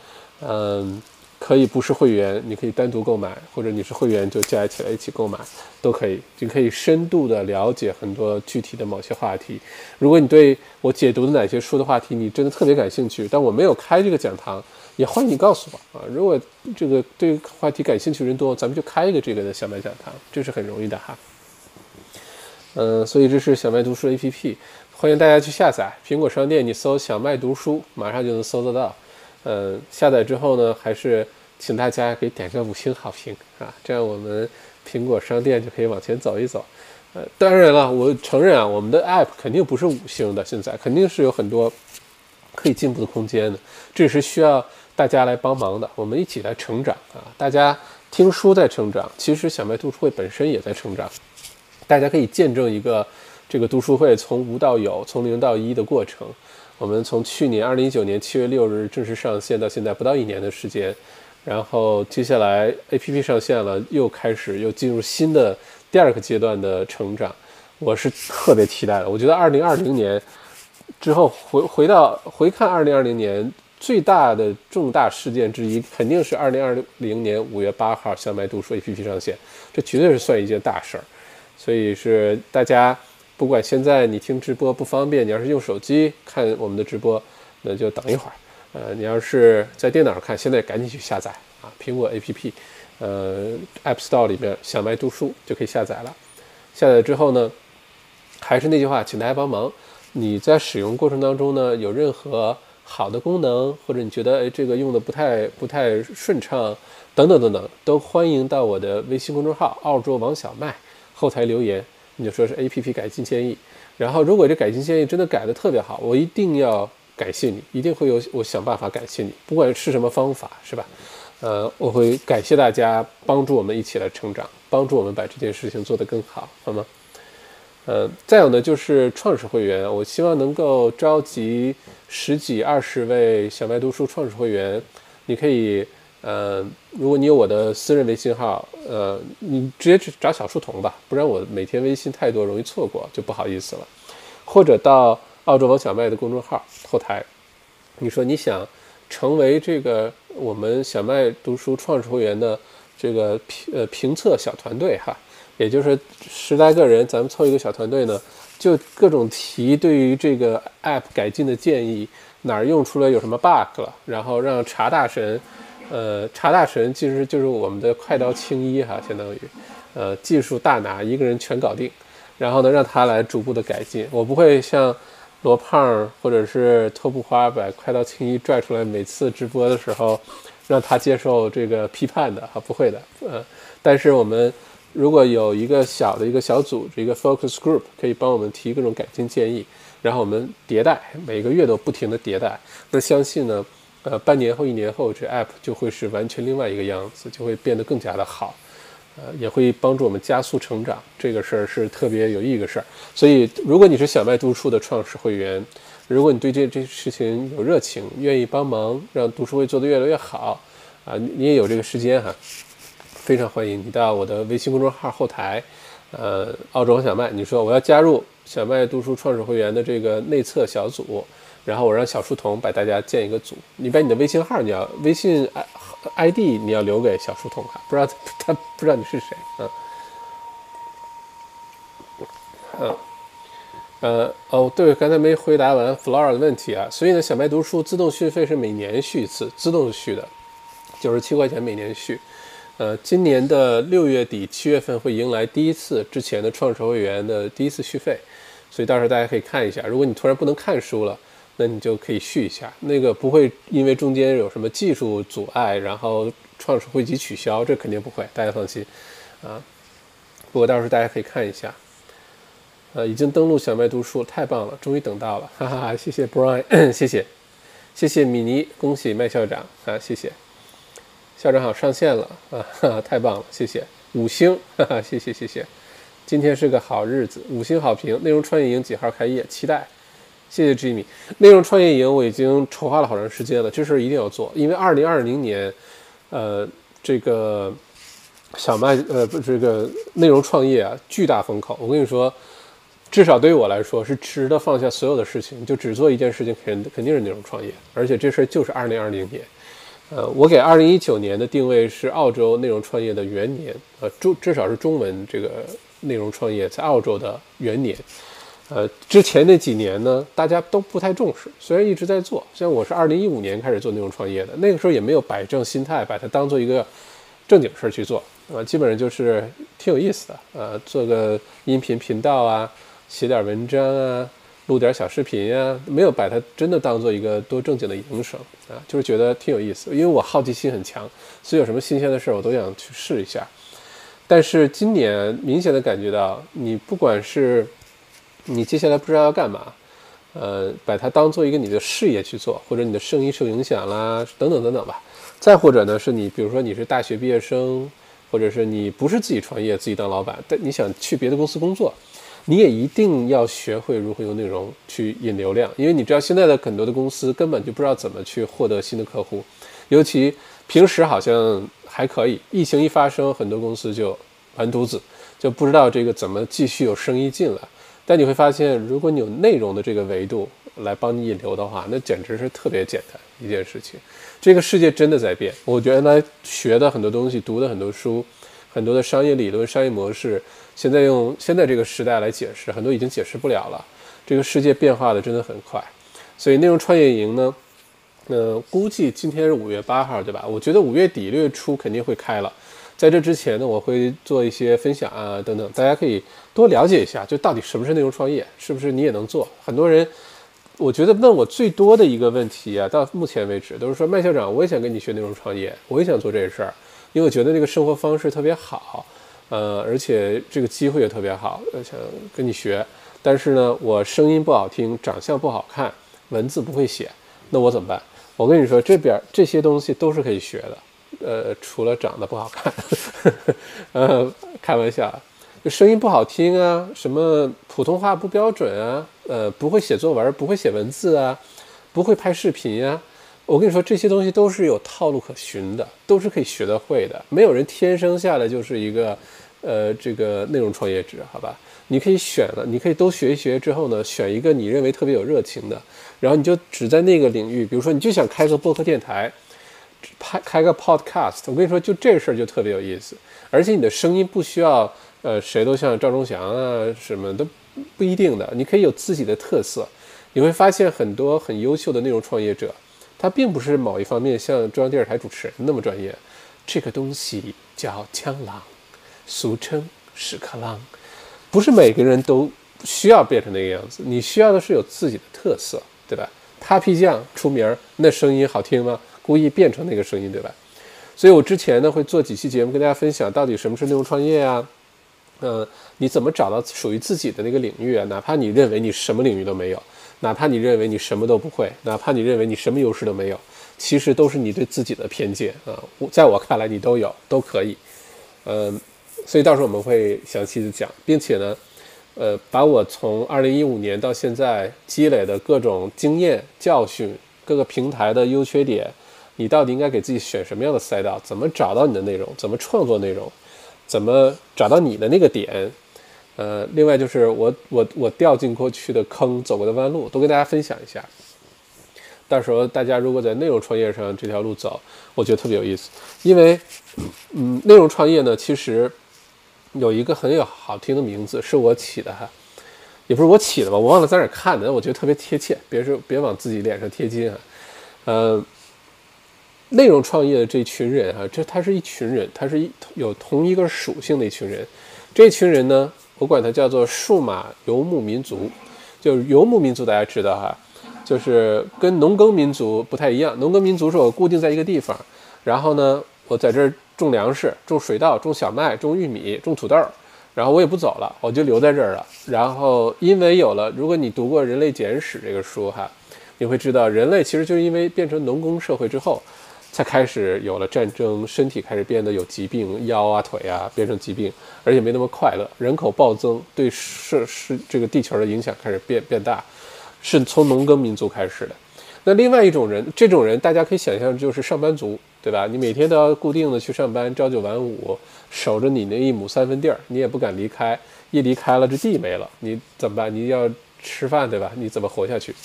嗯，可以不是会员，你可以单独购买，或者你是会员就加起来一起购买，都可以，就可以深度的了解很多具体的某些话题。如果你对我解读的哪些书的话题你真的特别感兴趣，但我没有开这个讲堂，也欢迎你告诉我啊。如果这个对话题感兴趣人多，咱们就开一个这个的小麦讲堂，这是很容易的哈。嗯，所以这是小麦读书 APP。欢迎大家去下载苹果商店，你搜“小麦读书”，马上就能搜得到。呃，下载之后呢，还是请大家给点个五星好评啊，这样我们苹果商店就可以往前走一走。呃，当然了，我承认啊，我们的 App 肯定不是五星的，现在肯定是有很多可以进步的空间的，这是需要大家来帮忙的，我们一起来成长啊！大家听书在成长，其实小麦读书会本身也在成长，大家可以见证一个。这个读书会从无到有，从零到一的过程，我们从去年二零一九年七月六日正式上线到现在不到一年的时间，然后接下来 A P P 上线了，又开始又进入新的第二个阶段的成长，我是特别期待的。我觉得二零二零年之后回回到回看二零二零年最大的重大事件之一，肯定是二零二零年五月八号小麦读书 A P P 上线，这绝对是算一件大事儿，所以是大家。不管现在你听直播不方便，你要是用手机看我们的直播，那就等一会儿。呃，你要是在电脑上看，现在赶紧去下载啊，苹果 APP，呃，App Store 里面小麦读书就可以下载了。下载之后呢，还是那句话，请大家帮忙。你在使用过程当中呢，有任何好的功能，或者你觉得哎这个用的不太不太顺畅，等等等等，都欢迎到我的微信公众号“澳洲王小麦”后台留言。你就说是 A P P 改进建议，然后如果这改进建议真的改的特别好，我一定要感谢你，一定会有我想办法感谢你，不管是什么方法，是吧？呃，我会感谢大家帮助我们一起来成长，帮助我们把这件事情做得更好，好吗？呃，再有呢就是创始会员，我希望能够召集十几二十位小麦读书创始会员，你可以。呃，如果你有我的私人微信号，呃，你直接去找小书童吧，不然我每天微信太多，容易错过，就不好意思了。或者到澳洲王小麦的公众号后台，你说你想成为这个我们小麦读书创始会员的这个评呃评测小团队哈，也就是十来个人，咱们凑一个小团队呢，就各种提对于这个 app 改进的建议，哪儿用出来有什么 bug 了，然后让查大神。呃，查大神其实就是我们的快刀青衣哈，相当于，呃，技术大拿，一个人全搞定，然后呢，让他来逐步的改进。我不会像罗胖或者是托布花把快刀青衣拽出来，每次直播的时候让他接受这个批判的哈，不会的。呃，但是我们如果有一个小的一个小组织，一个 focus group，可以帮我们提各种改进建议，然后我们迭代，每个月都不停的迭代。那相信呢？呃，半年后、一年后，这 app 就会是完全另外一个样子，就会变得更加的好，呃，也会帮助我们加速成长。这个事儿是特别有意义的事儿。所以，如果你是小麦读书的创始会员，如果你对这这事情有热情，愿意帮忙让读书会做得越来越好，啊，你也有这个时间哈，非常欢迎你到我的微信公众号后台，呃，澳洲小麦，你说我要加入小麦读书创始会员的这个内测小组。然后我让小书童把大家建一个组，你把你的微信号你要微信 i ID 你要留给小书童哈，不知道他不知道你是谁啊？嗯，呃哦对，刚才没回答完 Flora 的问题啊，所以呢，小麦读书自动续费是每年续一次，自动续的，九十七块钱每年续。呃，今年的六月底七月份会迎来第一次之前的创始会员的第一次续费，所以到时候大家可以看一下。如果你突然不能看书了，那你就可以续一下，那个不会因为中间有什么技术阻碍，然后创始会籍取消，这肯定不会，大家放心啊。不过到时候大家可以看一下。呃，已经登录小麦读书，太棒了，终于等到了，哈哈哈！谢谢 Brian，[clears throat] 谢谢，谢谢米妮，恭喜麦校长啊，谢谢。校长好，上线了啊，哈太棒了，谢谢五星，哈哈，谢谢谢谢，今天是个好日子，五星好评。内容创业营几号开业？期待，谢谢 Jimmy。内容创业营我已经筹划了好长时间了，这事儿一定要做，因为二零二零年，呃，这个小麦呃不这个内容创业啊，巨大风口。我跟你说，至少对于我来说是值得放下所有的事情，就只做一件事情，肯肯定是内容创业，而且这事儿就是二零二零年。呃，我给二零一九年的定位是澳洲内容创业的元年，呃，中至少是中文这个内容创业在澳洲的元年。呃，之前那几年呢，大家都不太重视，虽然一直在做，像我是二零一五年开始做内容创业的，那个时候也没有摆正心态，把它当做一个正经事儿去做，啊，基本上就是挺有意思的，呃，做个音频频道啊，写点文章啊。录点小视频呀，没有把它真的当做一个多正经的营生啊，就是觉得挺有意思。因为我好奇心很强，所以有什么新鲜的事儿我都想去试一下。但是今年明显的感觉到，你不管是你接下来不知道要干嘛，呃，把它当做一个你的事业去做，或者你的生意受影响啦，等等等等吧。再或者呢，是你比如说你是大学毕业生，或者是你不是自己创业、自己当老板，但你想去别的公司工作。你也一定要学会如何用内容去引流量，因为你知道现在的很多的公司根本就不知道怎么去获得新的客户，尤其平时好像还可以，疫情一发生，很多公司就完犊子，就不知道这个怎么继续有生意进来。但你会发现，如果你有内容的这个维度来帮你引流的话，那简直是特别简单一件事情。这个世界真的在变，我原来学的很多东西，读的很多书，很多的商业理论、商业模式。现在用现在这个时代来解释，很多已经解释不了了。这个世界变化的真的很快，所以内容创业营呢，呃，估计今天是五月八号，对吧？我觉得五月底六月初肯定会开了。在这之前呢，我会做一些分享啊等等，大家可以多了解一下，就到底什么是内容创业，是不是你也能做？很多人，我觉得问我最多的一个问题啊，到目前为止都是说，麦校长，我也想跟你学内容创业，我也想做这个事儿，因为我觉得这个生活方式特别好。呃，而且这个机会也特别好，想跟你学，但是呢，我声音不好听，长相不好看，文字不会写，那我怎么办？我跟你说，这边这些东西都是可以学的，呃，除了长得不好看，[laughs] 呃，开玩笑，声音不好听啊，什么普通话不标准啊，呃，不会写作文，不会写文字啊，不会拍视频呀。我跟你说，这些东西都是有套路可循的，都是可以学得会的。没有人天生下来就是一个，呃，这个内容创业者，好吧？你可以选了，你可以都学一学之后呢，选一个你认为特别有热情的，然后你就只在那个领域，比如说你就想开个播客电台，拍开个 podcast。我跟你说，就这事儿就特别有意思，而且你的声音不需要，呃，谁都像赵忠祥啊什么都不一定的，你可以有自己的特色。你会发现很多很优秀的内容创业者。他并不是某一方面像中央电视台主持人那么专业，这个东西叫枪狼，俗称屎壳郎，不是每个人都需要变成那个样子。你需要的是有自己的特色，对吧？Papi 酱出名，那声音好听吗？故意变成那个声音，对吧？所以我之前呢会做几期节目跟大家分享到底什么是内容创业啊，嗯，你怎么找到属于自己的那个领域啊？哪怕你认为你什么领域都没有。哪怕你认为你什么都不会，哪怕你认为你什么优势都没有，其实都是你对自己的偏见啊！我在我看来，你都有，都可以。嗯，所以到时候我们会详细的讲，并且呢，呃，把我从二零一五年到现在积累的各种经验教训，各个平台的优缺点，你到底应该给自己选什么样的赛道？怎么找到你的内容？怎么创作内容？怎么找到你的那个点？呃，另外就是我我我掉进过去的坑，走过的弯路，都跟大家分享一下。到时候大家如果在内容创业上这条路走，我觉得特别有意思，因为，嗯，内容创业呢，其实有一个很有好听的名字，是我起的哈，也不是我起的吧，我忘了在哪看的，我觉得特别贴切，别说别往自己脸上贴金啊，呃，内容创业的这群人啊，这他是一群人，他是一有同一个属性的一群人，这群人呢，我管他叫做数码游牧民族，就是游牧民族，大家知道哈。就是跟农耕民族不太一样，农耕民族是我固定在一个地方，然后呢，我在这儿种粮食、种水稻、种小麦、种玉米、种土豆，然后我也不走了，我就留在这儿了。然后因为有了，如果你读过《人类简史》这个书哈，你会知道，人类其实就是因为变成农耕社会之后，才开始有了战争，身体开始变得有疾病，腰啊腿啊变成疾病，而且没那么快乐，人口暴增，对世世这个地球的影响开始变变大。是从农耕民族开始的，那另外一种人，这种人大家可以想象，就是上班族，对吧？你每天都要固定的去上班，朝九晚五，守着你那一亩三分地儿，你也不敢离开，一离开了这地没了，你怎么办？你要吃饭，对吧？你怎么活下去？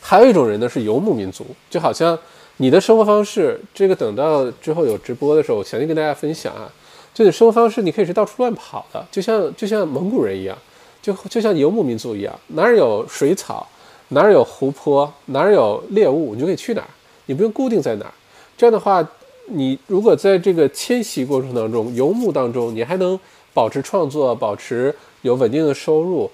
还有一种人呢，是游牧民族，就好像你的生活方式，这个等到之后有直播的时候，我详细跟大家分享啊。这种生活方式，你可以是到处乱跑的，就像就像蒙古人一样。就就像游牧民族一样，哪儿有水草，哪儿有湖泊，哪儿有猎物，你就可以去哪儿，你不用固定在哪儿。这样的话，你如果在这个迁徙过程当中，游牧当中，你还能保持创作，保持有稳定的收入，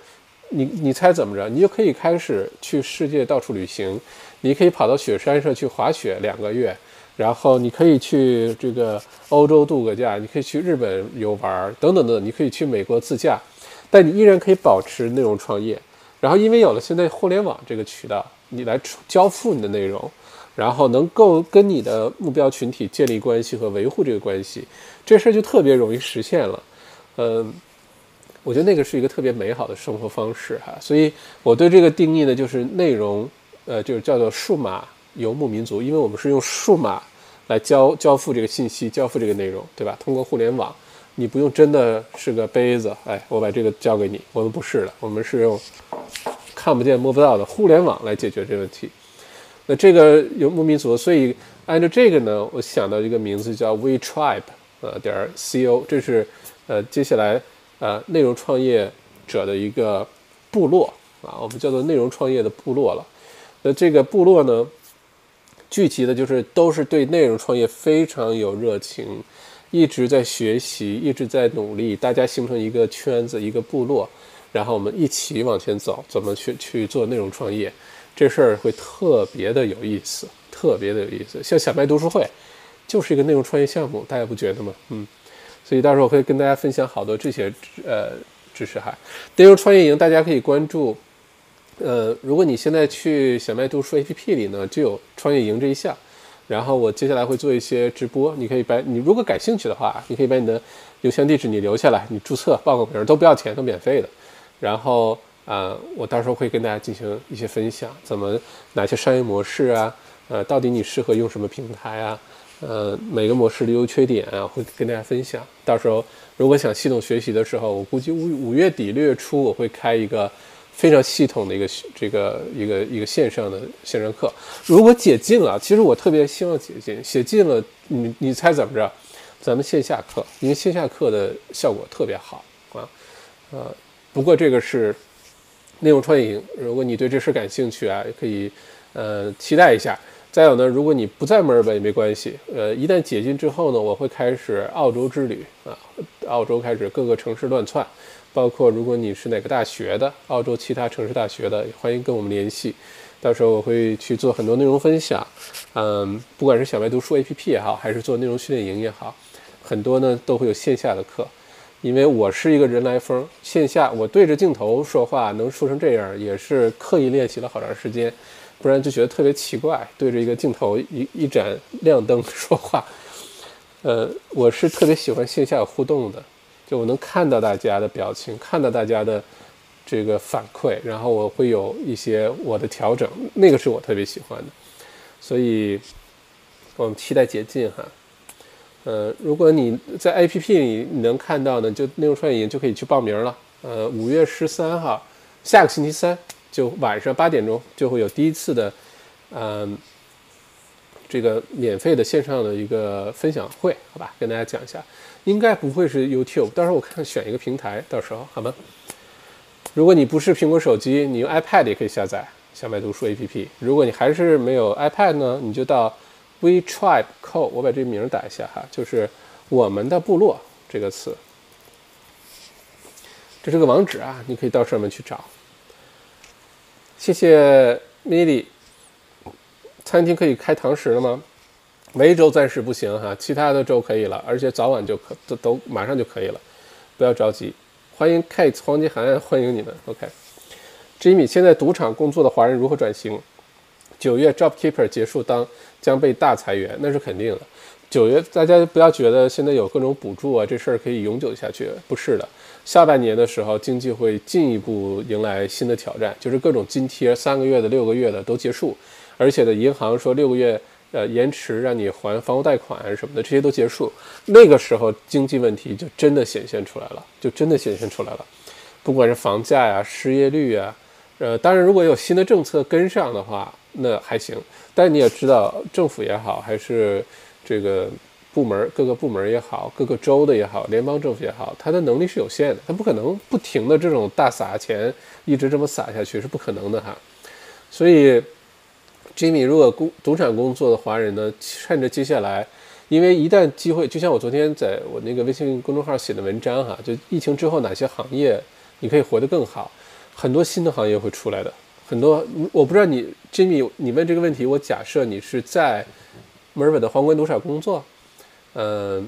你你猜怎么着？你就可以开始去世界到处旅行，你可以跑到雪山上去滑雪两个月，然后你可以去这个欧洲度个假，你可以去日本游玩，等等等，等你可以去美国自驾。但你依然可以保持内容创业，然后因为有了现在互联网这个渠道，你来交付你的内容，然后能够跟你的目标群体建立关系和维护这个关系，这事儿就特别容易实现了。嗯，我觉得那个是一个特别美好的生活方式哈。所以我对这个定义呢，就是内容，呃，就是叫做数码游牧民族，因为我们是用数码来交交付这个信息，交付这个内容，对吧？通过互联网。你不用真的是个杯子，哎，我把这个交给你。我们不是的，我们是用看不见摸不到的互联网来解决这个问题。那这个游牧民族，所以按照这个呢，我想到一个名字叫 WeTribe，呃点 co，这是呃接下来呃内容创业者的一个部落啊，我们叫做内容创业的部落了。那这个部落呢，聚集的就是都是对内容创业非常有热情。一直在学习，一直在努力，大家形成一个圈子，一个部落，然后我们一起往前走，怎么去去做内容创业，这事儿会特别的有意思，特别的有意思。像小麦读书会，就是一个内容创业项目，大家不觉得吗？嗯，所以到时候我会跟大家分享好多这些呃知识哈。内容创业营大家可以关注，呃，如果你现在去小麦读书 APP 里呢，就有创业营这一项。然后我接下来会做一些直播，你可以把你如果感兴趣的话，你可以把你的邮箱地址你留下来，你注册报个名都不要钱，都免费的。然后啊，我到时候会跟大家进行一些分享，怎么哪些商业模式啊，呃，到底你适合用什么平台啊，呃，每个模式的优缺点啊，会跟大家分享。到时候如果想系统学习的时候，我估计五五月底六月初我会开一个。非常系统的一个这个一个一个线上的线上课，如果解禁了，其实我特别希望解禁，解禁了，你你猜怎么着？咱们线下课，因为线下课的效果特别好啊，呃，不过这个是内容创业营，如果你对这事感兴趣啊，也可以呃期待一下。再有呢，如果你不在墨尔本也没关系，呃，一旦解禁之后呢，我会开始澳洲之旅啊，澳洲开始各个城市乱窜。包括如果你是哪个大学的，澳洲其他城市大学的，欢迎跟我们联系。到时候我会去做很多内容分享，嗯，不管是小白读书 APP 也好，还是做内容训练营也好，很多呢都会有线下的课。因为我是一个人来疯，线下我对着镜头说话能说成这样，也是刻意练习了好长时间，不然就觉得特别奇怪，对着一个镜头一一盏亮灯说话。呃，我是特别喜欢线下互动的。就我能看到大家的表情，看到大家的这个反馈，然后我会有一些我的调整，那个是我特别喜欢的。所以，我们期待解禁哈。呃，如果你在 APP 里能看到呢，就内容创业营就可以去报名了。呃，五月十三号，下个星期三就晚上八点钟就会有第一次的嗯，这个免费的线上的一个分享会，好吧，跟大家讲一下，应该不会是 YouTube，到时候我看选一个平台，到时候好吗？如果你不是苹果手机，你用 iPad 也可以下载小麦读书 APP。如果你还是没有 iPad 呢，你就到 We Tribe Co，我把这名打一下哈，就是我们的部落这个词，这是个网址啊，你可以到上面去找。谢谢 Milly，餐厅可以开堂食了吗？维州暂时不行哈，其他的州可以了，而且早晚就可都都马上就可以了，不要着急。欢迎 Kate 黄金海岸，欢迎你们。OK，Jimmy，现在赌场工作的华人如何转型？九月 JobKeeper 结束，当将被大裁员，那是肯定的。九月大家不要觉得现在有各种补助啊，这事儿可以永久下去，不是的。下半年的时候，经济会进一步迎来新的挑战，就是各种津贴，三个月的、六个月的都结束，而且呢，银行说六个月。呃，延迟让你还房屋贷款什么的，这些都结束，那个时候经济问题就真的显现出来了，就真的显现出来了。不管是房价呀、失业率啊，呃，当然如果有新的政策跟上的话，那还行。但你也知道，政府也好，还是这个部门各个部门也好，各个州的也好，联邦政府也好，它的能力是有限的，它不可能不停的这种大撒钱，一直这么撒下去是不可能的哈。所以。Jimmy，如果工赌场工作的华人呢，趁着接下来，因为一旦机会，就像我昨天在我那个微信公众号写的文章哈，就疫情之后哪些行业你可以活得更好，很多新的行业会出来的。很多我不知道你 Jimmy，你问这个问题，我假设你是在墨尔本的皇冠赌场工作，嗯，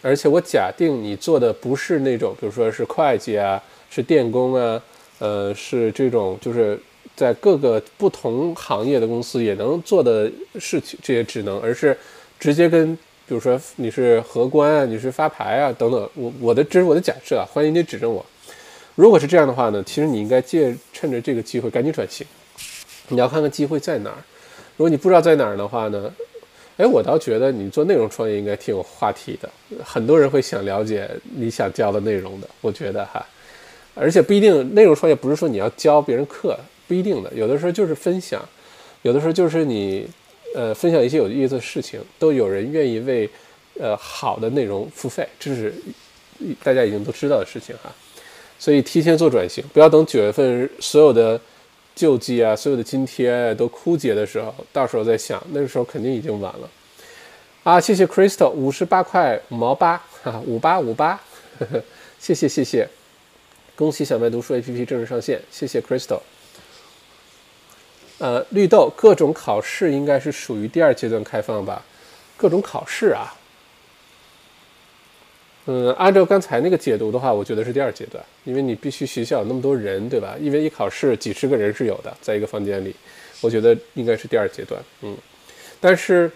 而且我假定你做的不是那种，比如说是会计啊，是电工啊，呃，是这种就是。在各个不同行业的公司也能做的事情，这些职能，而是直接跟，比如说你是荷官啊，你是发牌啊等等。我我的这是我的假设啊，欢迎你指正我。如果是这样的话呢，其实你应该借趁着这个机会赶紧转型。你要看看机会在哪儿。如果你不知道在哪儿的话呢，哎，我倒觉得你做内容创业应该挺有话题的，很多人会想了解你想教的内容的。我觉得哈，而且不一定内容创业不是说你要教别人课。不一定的，有的时候就是分享，有的时候就是你，呃，分享一些有意思的事情，都有人愿意为，呃，好的内容付费，这是大家已经都知道的事情哈。所以提前做转型，不要等九月份所有的救济啊、所有的津贴都枯竭的时候，到时候再想，那个时候肯定已经晚了。啊，谢谢 Crystal，五十八块五毛八，哈，五八五八，[laughs] 谢谢谢谢，恭喜小麦读书 APP 正式上线，谢谢 Crystal。呃，绿豆各种考试应该是属于第二阶段开放吧？各种考试啊，嗯，按照刚才那个解读的话，我觉得是第二阶段，因为你必须学校有那么多人，对吧？因为一考试几十个人是有的，在一个房间里，我觉得应该是第二阶段。嗯，但是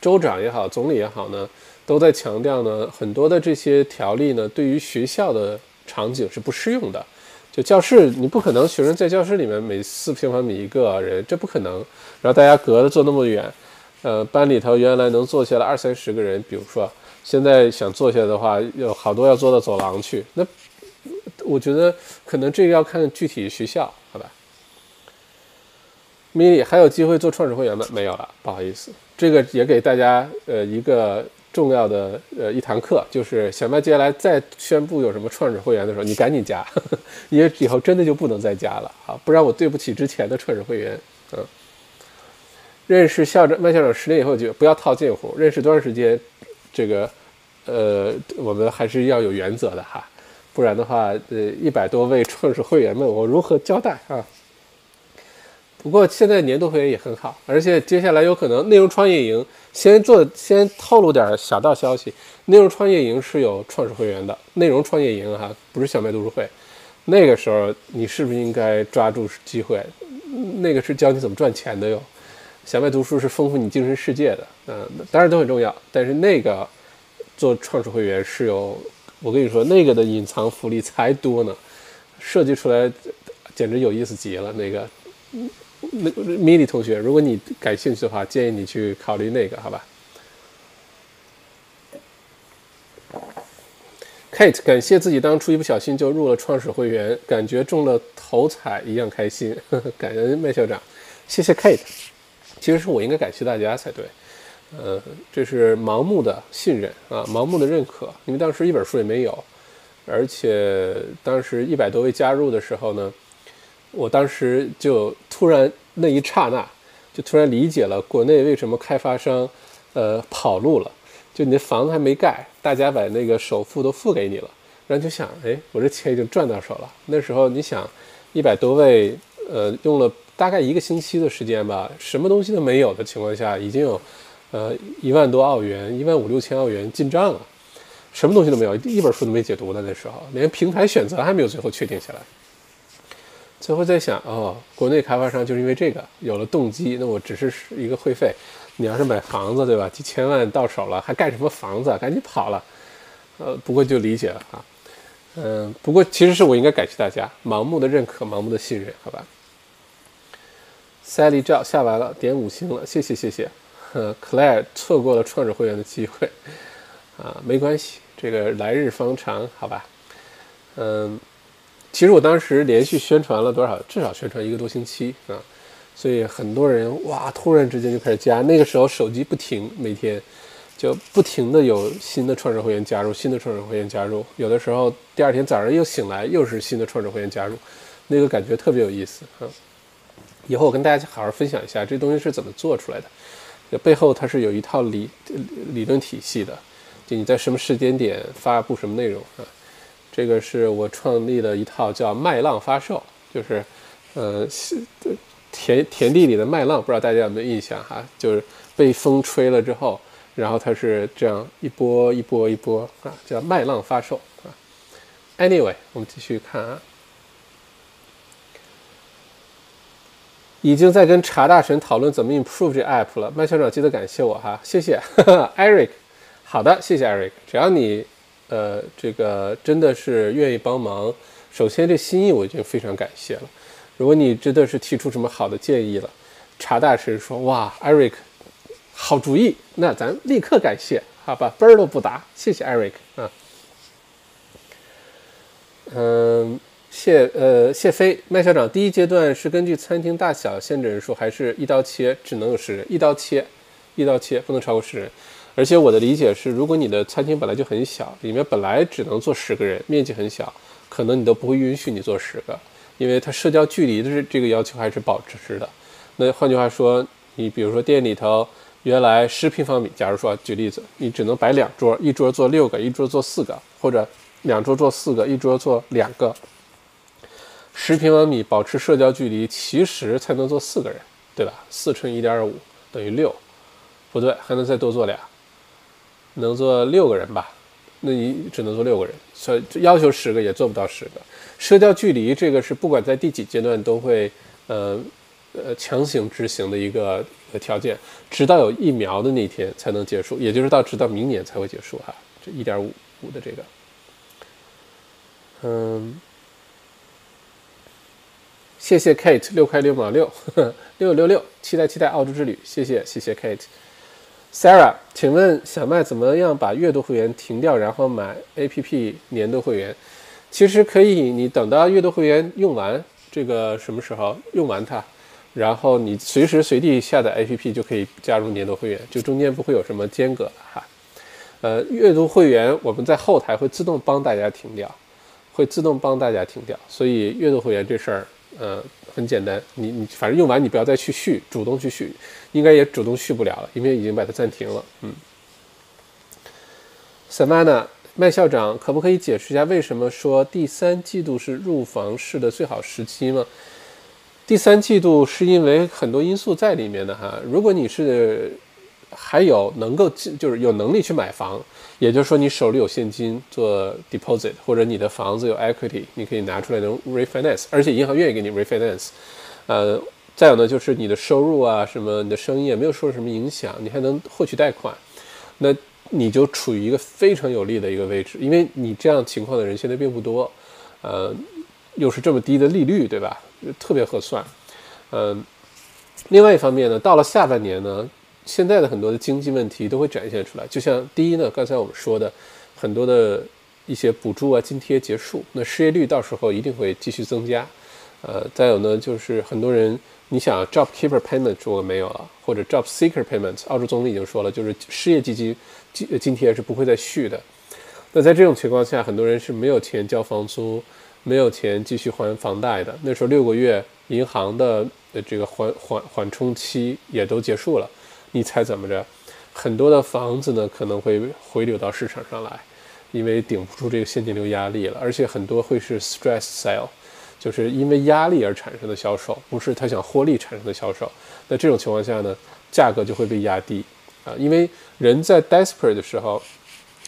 州长也好，总理也好呢，都在强调呢，很多的这些条例呢，对于学校的场景是不适用的。就教室，你不可能学生在教室里面每四平方米一个人，这不可能。然后大家隔着坐那么远，呃，班里头原来能坐下来二三十个人，比如说现在想坐下的话，有好多要坐到走廊去。那我觉得可能这个要看具体学校，好吧？米莉还有机会做创始会员吗？没有了，不好意思。这个也给大家呃一个。重要的呃一堂课就是小麦接下来再宣布有什么创始会员的时候，你赶紧加，[laughs] 因为以后真的就不能再加了啊，不然我对不起之前的创始会员。嗯，认识校长麦校长十年以后就不要套近乎，认识多长时间，这个呃我们还是要有原则的哈，不然的话呃一百多位创始会员们我如何交代啊？不过现在年度会员也很好，而且接下来有可能内容创业营先做先透露点小道消息，内容创业营是有创始会员的，内容创业营哈不是小麦读书会，那个时候你是不是应该抓住机会？那个是教你怎么赚钱的哟，小麦读书是丰富你精神世界的，嗯，当然都很重要，但是那个做创始会员是有，我跟你说那个的隐藏福利才多呢，设计出来简直有意思极了，那个。那米莉同学，如果你感兴趣的话，建议你去考虑那个，好吧？Kate，感谢自己当初一不小心就入了创始会员，感觉中了头彩一样开心。呵 [laughs] 呵感恩麦校长，谢谢 Kate。其实是我应该感谢大家才对。呃，这是盲目的信任啊，盲目的认可，因为当时一本书也没有，而且当时一百多位加入的时候呢，我当时就突然那一刹那，就突然理解了国内为什么开发商呃跑路了，就你的房子还没盖，大家把那个首付都付给你了，然后就想，哎，我这钱已经赚到手了。那时候你想，一百多位，呃，用了大概一个星期的时间吧，什么东西都没有的情况下，已经有。呃，一万多澳元，一万五六千澳元进账了，什么东西都没有，一本书都没解读呢。那时候连平台选择还没有最后确定下来。最后在想，哦，国内开发商就是因为这个有了动机，那我只是一个会费。你要是买房子，对吧？几千万到手了，还干什么房子？赶紧跑了。呃，不过就理解了啊。嗯，不过其实是我应该感谢大家盲目的认可，盲目的信任，好吧？Sally 照下完了，点五星了，谢谢谢谢。呃，Claire 错过了创始会员的机会，啊，没关系，这个来日方长，好吧。嗯，其实我当时连续宣传了多少？至少宣传一个多星期啊，所以很多人哇，突然之间就开始加。那个时候手机不停，每天就不停的有新的创始会员加入，新的创始会员加入。有的时候第二天早上又醒来，又是新的创始会员加入，那个感觉特别有意思啊。以后我跟大家好好分享一下这东西是怎么做出来的。背后它是有一套理理论体系的，就你在什么时间点发布什么内容啊？这个是我创立的一套叫麦浪发售，就是呃田田地里的麦浪，不知道大家有没有印象哈？就是被风吹了之后，然后它是这样一波一波一波啊，叫麦浪发售啊。Anyway，我们继续看啊。已经在跟查大神讨论怎么 improve 这 app 了，麦校长记得感谢我哈，谢谢 [laughs] Eric。好的，谢谢 Eric。只要你呃这个真的是愿意帮忙，首先这心意我已经非常感谢了。如果你真的是提出什么好的建议了，查大神说哇 Eric 好主意，那咱立刻感谢，好吧，嘣儿都不答，谢谢 Eric 啊。嗯。谢呃谢飞麦校长，第一阶段是根据餐厅大小限制人数，还是一刀切，只能有十人？一刀切，一刀切，不能超过十人。而且我的理解是，如果你的餐厅本来就很小，里面本来只能坐十个人，面积很小，可能你都不会允许你坐十个，因为它社交距离的这个要求还是保持的。那换句话说，你比如说店里头原来十平方米，假如说举例子，你只能摆两桌，一桌坐六个，一桌坐四个，或者两桌坐四个，一桌坐两个。十平方米保持社交距离，其实才能坐四个人，对吧？四乘一点五等于六，不对，还能再多坐俩，能坐六个人吧？那你只能坐六个人，所以要求十个也做不到十个。社交距离这个是不管在第几阶段都会，呃呃强行执行的一个一个条件，直到有疫苗的那天才能结束，也就是到直到明年才会结束哈。这一点五五的这个，嗯。谢谢 Kate 六块六毛六 [laughs] 六六六，期待期待澳洲之旅，谢谢谢谢 Kate。Sarah，请问小麦怎么样把月度会员停掉，然后买 APP 年度会员？其实可以，你等到月度会员用完，这个什么时候用完它，然后你随时随地下载 APP 就可以加入年度会员，就中间不会有什么间隔哈。呃，月度会员我们在后台会自动帮大家停掉，会自动帮大家停掉，所以月度会员这事儿。呃，很简单，你你反正用完你不要再去续，主动去续，应该也主动续不了了，因为已经把它暂停了。嗯，Samana 麦校长，可不可以解释一下为什么说第三季度是入房市的最好时期吗？第三季度是因为很多因素在里面的哈，如果你是还有能够就是有能力去买房。也就是说，你手里有现金做 deposit，或者你的房子有 equity，你可以拿出来能 refinance，而且银行愿意给你 refinance。呃，再有呢，就是你的收入啊，什么你的生意也没有受什么影响，你还能获取贷款，那你就处于一个非常有利的一个位置，因为你这样情况的人现在并不多，呃，又是这么低的利率，对吧？特别合算。嗯，另外一方面呢，到了下半年呢。现在的很多的经济问题都会展现出来，就像第一呢，刚才我们说的，很多的一些补助啊、津贴结束，那失业率到时候一定会继续增加，呃，再有呢，就是很多人，你想 job keeper payment 如果没有了，或者 job seeker payment，澳洲总理已经说了，就是失业基金津津贴是不会再续的。那在这种情况下，很多人是没有钱交房租，没有钱继续还房贷的。那时候六个月银行的这个缓缓缓冲期也都结束了，你猜怎么着？很多的房子呢可能会回流到市场上来，因为顶不住这个现金流压力了，而且很多会是 stress sale。就是因为压力而产生的销售，不是他想获利产生的销售。那这种情况下呢，价格就会被压低啊。因为人在 desperate 的时候，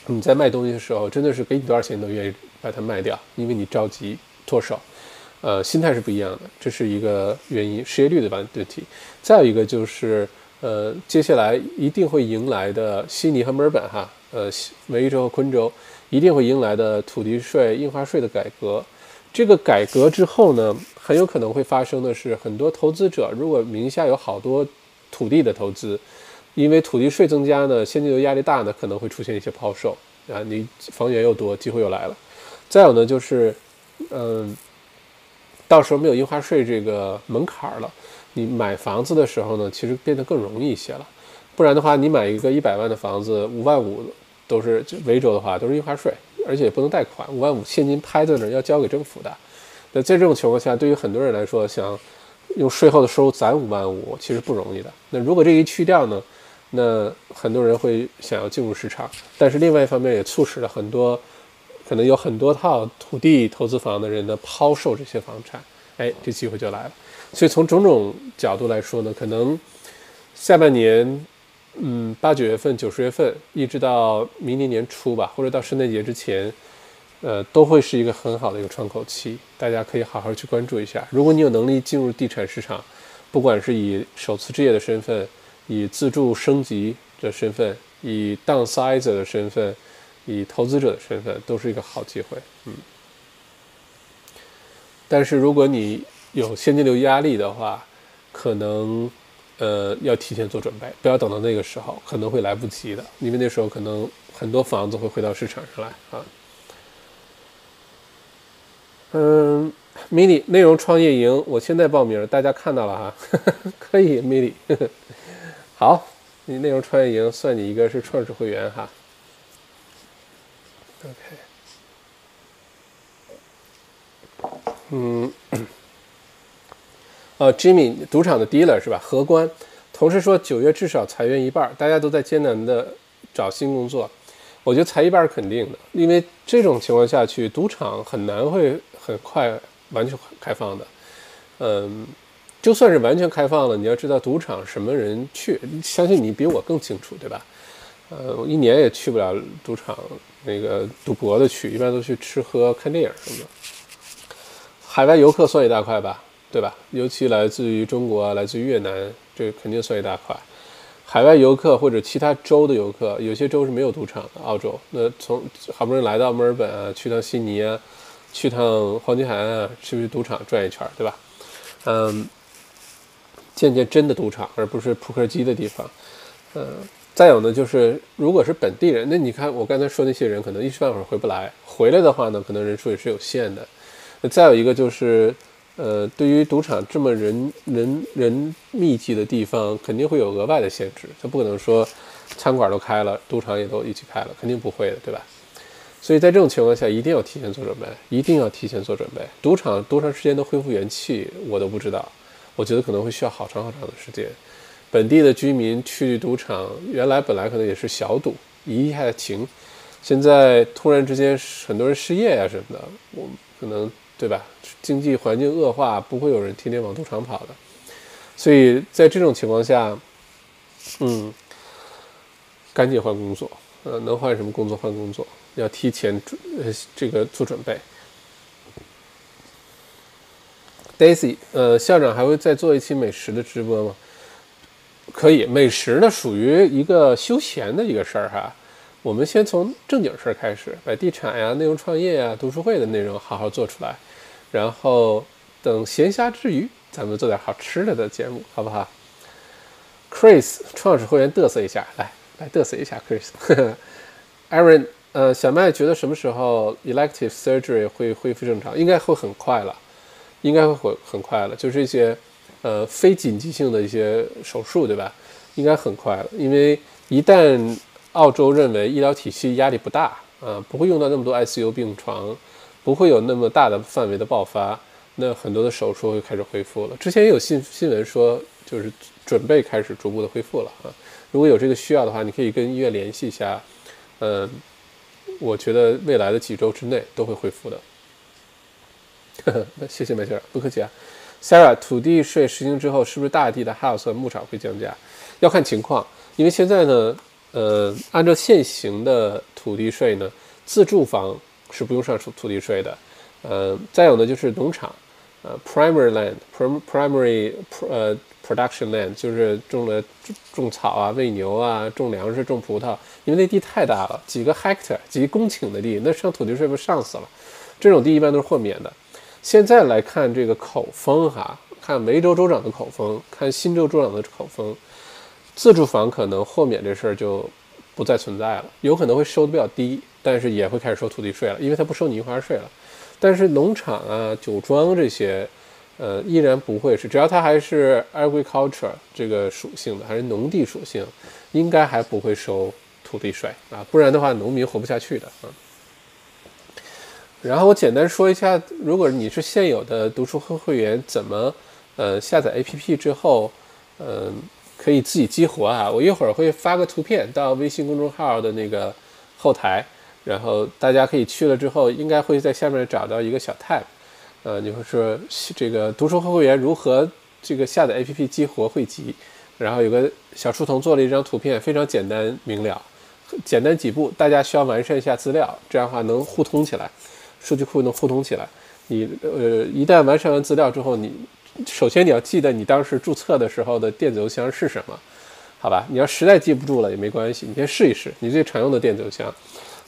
你在卖东西的时候，真的是给你多少钱都愿意把它卖掉，因为你着急脱手。呃，心态是不一样的，这是一个原因，失业率的问问题。再有一个就是，呃，接下来一定会迎来的悉尼和墨尔本哈，呃，维州和昆州一定会迎来的土地税、印花税的改革。这个改革之后呢，很有可能会发生的是，很多投资者如果名下有好多土地的投资，因为土地税增加呢，现金流压力大呢，可能会出现一些抛售啊。你房源又多，机会又来了。再有呢，就是嗯，到时候没有印花税这个门槛了，你买房子的时候呢，其实变得更容易一些了。不然的话，你买一个一百万的房子，五万五都是就维州的话都是印花税。而且也不能贷款，五万五现金拍在那儿要交给政府的。那在这种情况下，对于很多人来说，想用税后的收入攒五万五，其实不容易的。那如果这一去掉呢？那很多人会想要进入市场，但是另外一方面也促使了很多可能有很多套土地投资房的人呢抛售这些房产。哎，这机会就来了。所以从种种角度来说呢，可能下半年。嗯，八九月份、九十月份，一直到明年年初吧，或者到圣诞节之前，呃，都会是一个很好的一个窗口期，大家可以好好去关注一下。如果你有能力进入地产市场，不管是以首次置业的身份，以自住升级的身份，以 downsizer 的身份，以投资者的身份，都是一个好机会。嗯，但是如果你有现金流压力的话，可能。呃，要提前做准备，不要等到那个时候，可能会来不及的，因为那时候可能很多房子会回到市场上来啊。嗯，mini 内容创业营，我现在报名，大家看到了哈，[laughs] 可以，mini，[laughs] 好，你内容创业营算你一个是创始会员哈。OK，嗯。呃，Jimmy，赌场的 dealer 是吧？荷官，同事说九月至少裁员一半，大家都在艰难的找新工作。我觉得裁一半肯定的，因为这种情况下去，赌场很难会很快完全开放的。嗯，就算是完全开放了，你要知道赌场什么人去，相信你比我更清楚，对吧？呃，我一年也去不了赌场，那个赌博的去，一般都去吃喝看电影什么的。海外游客算一大块吧。对吧？尤其来自于中国、来自于越南，这肯定算一大块。海外游客或者其他州的游客，有些州是没有赌场的。澳洲那从好不容易来到墨尔本啊，去趟悉尼啊，去趟黄金海岸啊，去不去赌场转一圈，对吧？嗯，见见真的赌场，而不是扑克机的地方。嗯，再有呢，就是如果是本地人，那你看我刚才说那些人，可能一时半会儿回不来。回来的话呢，可能人数也是有限的。那再有一个就是。呃，对于赌场这么人人人密集的地方，肯定会有额外的限制。他不可能说餐馆都开了，赌场也都一起开了，肯定不会的，对吧？所以在这种情况下，一定要提前做准备，一定要提前做准备。赌场多长时间能恢复元气，我都不知道。我觉得可能会需要好长好长的时间。本地的居民去赌场，原来本来可能也是小赌，一下情，现在突然之间很多人失业呀什么的，我可能。对吧？经济环境恶化，不会有人天天往赌场跑的。所以在这种情况下，嗯，赶紧换工作，呃，能换什么工作换工作，要提前准呃这个做准备。Daisy，呃，校长还会再做一期美食的直播吗？可以，美食呢属于一个休闲的一个事儿哈。我们先从正经事儿开始，把地产呀、内容创业呀、读书会的内容好好做出来。然后等闲暇之余，咱们做点好吃的的节目，好不好？Chris 创始会员嘚瑟一下，来来嘚瑟一下，Chris。[laughs] Aaron，呃，小麦觉得什么时候 elective surgery 会恢复正常？应该会很快了。应该会很很快了。就是一些呃非紧急性的一些手术，对吧？应该很快了，因为一旦澳洲认为医疗体系压力不大，啊，不会用到那么多 ICU 病床，不会有那么大的范围的爆发，那很多的手术会开始恢复了。之前也有新新闻说，就是准备开始逐步的恢复了啊。如果有这个需要的话，你可以跟医院联系一下，嗯，我觉得未来的几周之内都会恢复的。那 [laughs] 谢谢麦先生，不客气啊。Sarah，土地税实行之后，是不是大地的 house 和牧场会降价？要看情况，因为现在呢，呃，按照现行的土地税呢，自住房是不用上土土地税的。呃，再有呢就是农场，呃，primary land，primary 呃 production land 就是种了种草啊、喂牛啊、种粮食、种葡萄，因为那地太大了，几个 hectare 几公顷的地，那上土地税不上死了？这种地一般都是豁免的。现在来看这个口风哈，看维州州长的口风，看新州州长的口风，自住房可能豁免这事儿就不再存在了，有可能会收的比较低，但是也会开始收土地税了，因为它不收你印花税了。但是农场啊、酒庄这些，呃，依然不会是，只要它还是 agriculture 这个属性的，还是农地属性，应该还不会收土地税啊，不然的话农民活不下去的啊。然后我简单说一下，如果你是现有的读书会会员，怎么呃下载 APP 之后，嗯，可以自己激活啊？我一会儿会发个图片到微信公众号的那个后台，然后大家可以去了之后，应该会在下面找到一个小 tab，呃，你会说这个读书会会员如何这个下载 APP 激活汇集，然后有个小书童做了一张图片，非常简单明了，简单几步，大家需要完善一下资料，这样的话能互通起来。数据库能互通起来，你呃一旦完善完资料之后，你首先你要记得你当时注册的时候的电子邮箱是什么，好吧？你要实在记不住了也没关系，你先试一试你最常用的电子邮箱，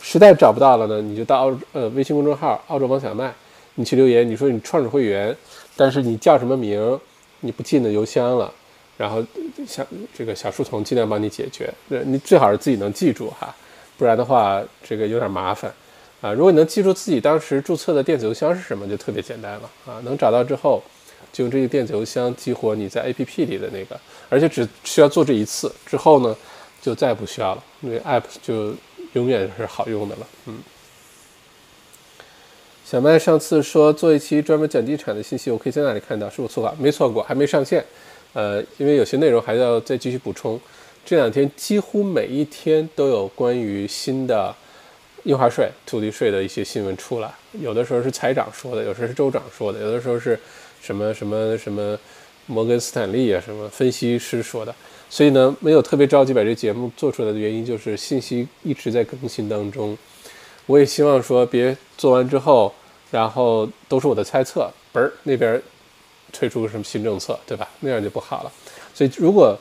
实在找不到了呢，你就到澳呃微信公众号澳洲王小麦，你去留言，你说你创始会员，但是你叫什么名，你不记得邮箱了，然后像这个小书童尽量帮你解决，你最好是自己能记住哈，不然的话这个有点麻烦。啊，如果你能记住自己当时注册的电子邮箱是什么，就特别简单了啊！能找到之后，就用这个电子邮箱激活你在 APP 里的那个，而且只需要做这一次，之后呢，就再也不需要了，那个 App 就永远是好用的了。嗯。小麦上次说做一期专门讲地产的信息，我可以在哪里看到？是我错过？没错过，还没上线。呃，因为有些内容还要再继续补充。这两天几乎每一天都有关于新的。印花税、土地税的一些新闻出来，有的时候是财长说的，有时候是州长说的，有的时候是什么什么什么摩根斯坦利啊，什么分析师说的。所以呢，没有特别着急把这节目做出来的原因，就是信息一直在更新当中。我也希望说，别做完之后，然后都是我的猜测，嘣儿那边推出个什么新政策，对吧？那样就不好了。所以如果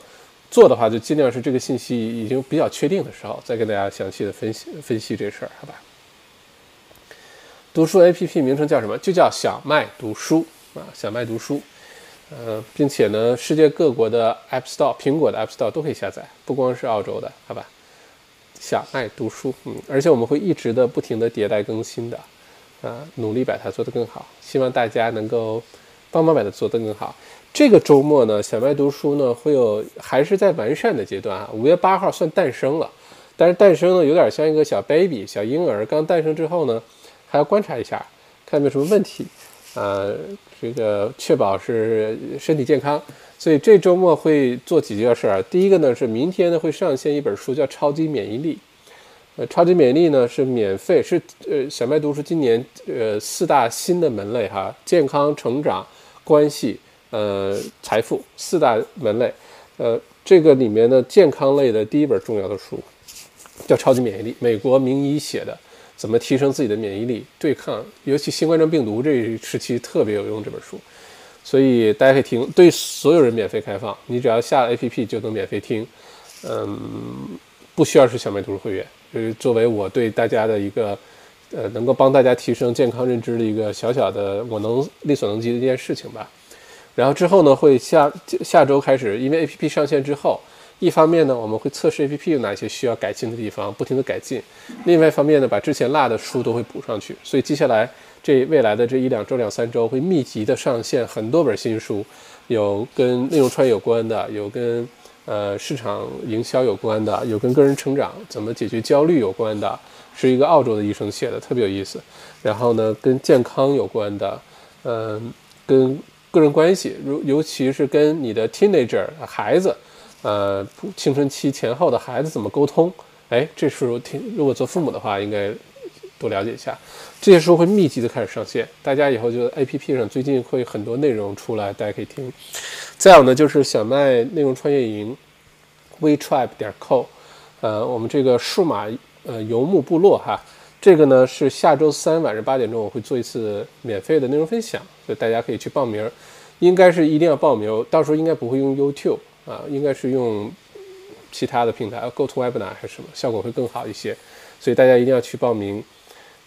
做的话，就尽量是这个信息已经比较确定的时候，再跟大家详细的分析分析这事儿，好吧？读书 APP 名称叫什么？就叫小麦读书啊，小麦读书。呃，并且呢，世界各国的 App Store，苹果的 App Store 都可以下载，不光是澳洲的，好吧？小爱读书，嗯，而且我们会一直的不停的迭代更新的，啊，努力把它做得更好，希望大家能够帮忙把它做得更好。这个周末呢，小麦读书呢会有还是在完善的阶段啊。五月八号算诞生了，但是诞生呢有点像一个小 baby 小婴儿，刚诞生之后呢，还要观察一下，看有没有什么问题，啊，这个确保是身体健康。所以这周末会做几件事儿。第一个呢是明天呢会上线一本书，叫《超级免疫力》。呃，超级免疫力呢是免费，是呃小麦读书今年呃四大新的门类哈，健康、成长、关系。呃，财富四大门类，呃，这个里面的健康类的第一本重要的书叫《超级免疫力》，美国名医写的，怎么提升自己的免疫力，对抗尤其新冠状病毒这一时期特别有用这本书，所以大家可以听，对所有人免费开放，你只要下 APP 就能免费听，嗯，不需要是小麦读书会员，就是作为我对大家的一个，呃，能够帮大家提升健康认知的一个小小的我能力所能及的一件事情吧。然后之后呢，会下下周开始，因为 A P P 上线之后，一方面呢，我们会测试 APP 有哪些需要改进的地方，不停的改进；另外一方面呢，把之前落的书都会补上去。所以接下来这未来的这一两周、两三周会密集的上线很多本新书，有跟内容创业有关的，有跟呃市场营销有关的，有跟个人成长怎么解决焦虑有关的，是一个澳洲的医生写的，特别有意思。然后呢，跟健康有关的，嗯，跟个人关系，如尤其是跟你的 teenager 孩子。呃，青春期前后的孩子怎么沟通？哎，这时候听，如果做父母的话，应该多了解一下。这些书会密集的开始上线，大家以后就 A P P 上最近会很多内容出来，大家可以听。再有呢，就是小麦内容创业营，WeTribe 点 co，呃，我们这个数码呃游牧部落哈，这个呢是下周三晚上八点钟我会做一次免费的内容分享，所以大家可以去报名，应该是一定要报名，到时候应该不会用 YouTube。啊，应该是用其他的平台，Go to Webinar 还是什么，效果会更好一些，所以大家一定要去报名。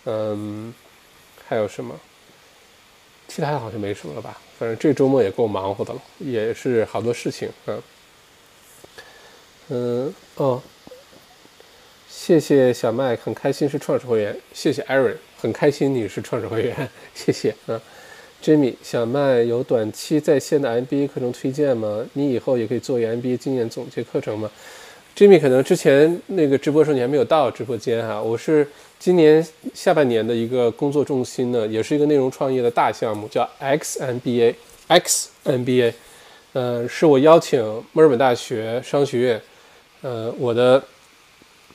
嗯，还有什么？其他的好像没什么了吧？反正这周末也够忙活的了，也是好多事情嗯。嗯，哦，谢谢小麦，很开心是创始会员，谢谢 Aaron，很开心你是创始会员，谢谢嗯。Jimmy，小麦有短期在线的 MBA 课程推荐吗？你以后也可以做一 MBA 经验总结课程吗？Jimmy，可能之前那个直播时候你还没有到直播间哈。我是今年下半年的一个工作重心呢，也是一个内容创业的大项目，叫 X MBA，X MBA，呃，是我邀请墨尔本大学商学院，呃，我的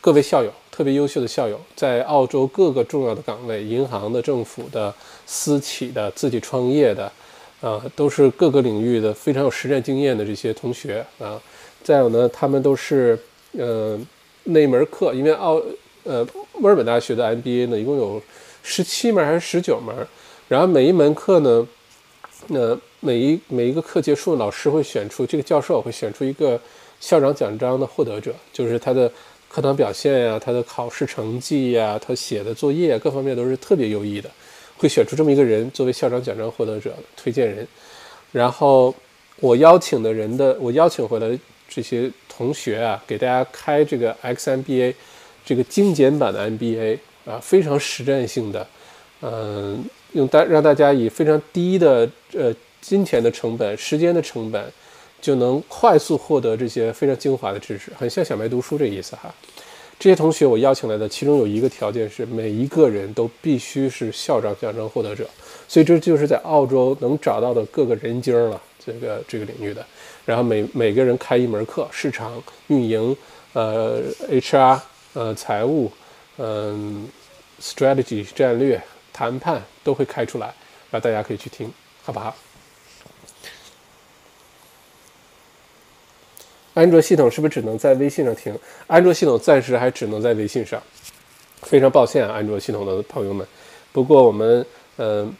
各位校友。特别优秀的校友，在澳洲各个重要的岗位，银行的、政府的、私企的、自己创业的，啊，都是各个领域的非常有实战经验的这些同学啊。再有呢，他们都是，呃，那门课，因为澳，呃，墨尔本大学的 MBA 呢，一共有十七门还是十九门，然后每一门课呢，那每一每一个课结束，老师会选出这个教授会选出一个校长奖章的获得者，就是他的。课堂表现呀，他的考试成绩呀，他写的作业各方面都是特别优异的，会选出这么一个人作为校长奖章获得者推荐人。然后我邀请的人的，我邀请回来这些同学啊，给大家开这个 XMBA 这个精简版的 MBA 啊，非常实战性的，嗯，用大让大家以非常低的呃金钱的成本、时间的成本。就能快速获得这些非常精华的知识，很像小白读书这意思哈。这些同学我邀请来的，其中有一个条件是每一个人都必须是校长奖章获得者，所以这就是在澳洲能找到的各个人精了，这个这个领域的。然后每每个人开一门课，市场运营、呃 HR、呃财务、嗯 strategy 战略、谈判都会开出来，然后大家可以去听，好不好？安卓系统是不是只能在微信上听？安卓系统暂时还只能在微信上，非常抱歉啊，安卓系统的朋友们。不过我们，嗯，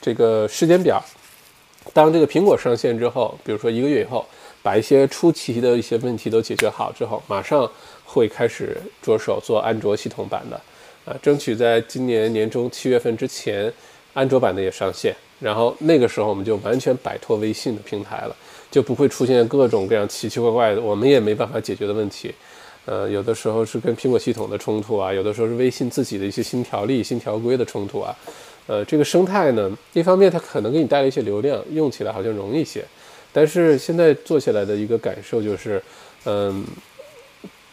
这个时间表，当这个苹果上线之后，比如说一个月以后，把一些初期的一些问题都解决好之后，马上会开始着手做安卓系统版的，啊，争取在今年年中七月份之前，安卓版的也上线，然后那个时候我们就完全摆脱微信的平台了。就不会出现各种各样奇奇怪怪的，我们也没办法解决的问题。呃，有的时候是跟苹果系统的冲突啊，有的时候是微信自己的一些新条例、新条规的冲突啊。呃，这个生态呢，一方面它可能给你带来一些流量，用起来好像容易些，但是现在做起来的一个感受就是，嗯，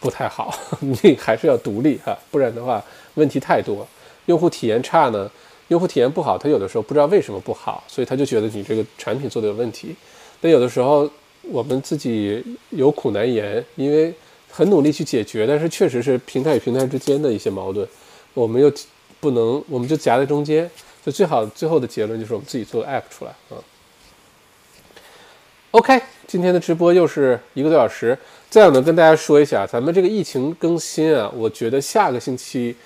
不太好。[laughs] 你还是要独立哈，不然的话问题太多，用户体验差呢，用户体验不好，他有的时候不知道为什么不好，所以他就觉得你这个产品做的有问题。但有的时候我们自己有苦难言，因为很努力去解决，但是确实是平台与平台之间的一些矛盾，我们又不能，我们就夹在中间，就最好最后的结论就是我们自己做个 app 出来啊。OK，今天的直播又是一个多小时，再有呢跟大家说一下，咱们这个疫情更新啊，我觉得下个星期，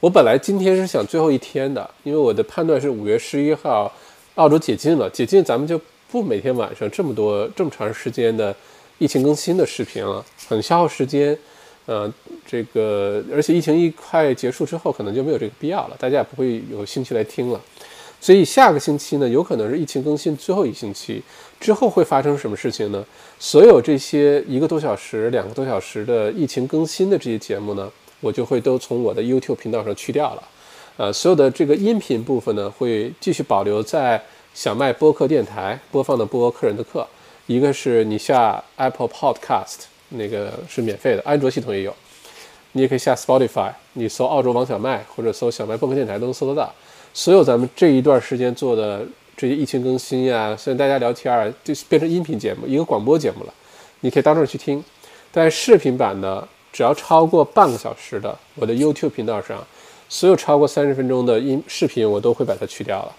我本来今天是想最后一天的，因为我的判断是五月十一号澳洲解禁了，解禁咱们就。不每天晚上这么多这么长时间的疫情更新的视频了，很消耗时间。呃，这个而且疫情一快结束之后，可能就没有这个必要了，大家也不会有兴趣来听了。所以下个星期呢，有可能是疫情更新最后一星期，之后会发生什么事情呢？所有这些一个多小时、两个多小时的疫情更新的这些节目呢，我就会都从我的 YouTube 频道上去掉了。呃，所有的这个音频部分呢，会继续保留在小麦播客电台播放的播客人的课。一个是你下 Apple Podcast 那个是免费的，安卓系统也有。你也可以下 Spotify，你搜澳洲王小麦或者搜小麦播客电台都能搜得到。所有咱们这一段时间做的这些疫情更新呀，虽然大家聊天儿，就变成音频节目，一个广播节目了，你可以当这去听。但视频版的，只要超过半个小时的，我的 YouTube 频道上，所有超过三十分钟的音视频，我都会把它去掉了。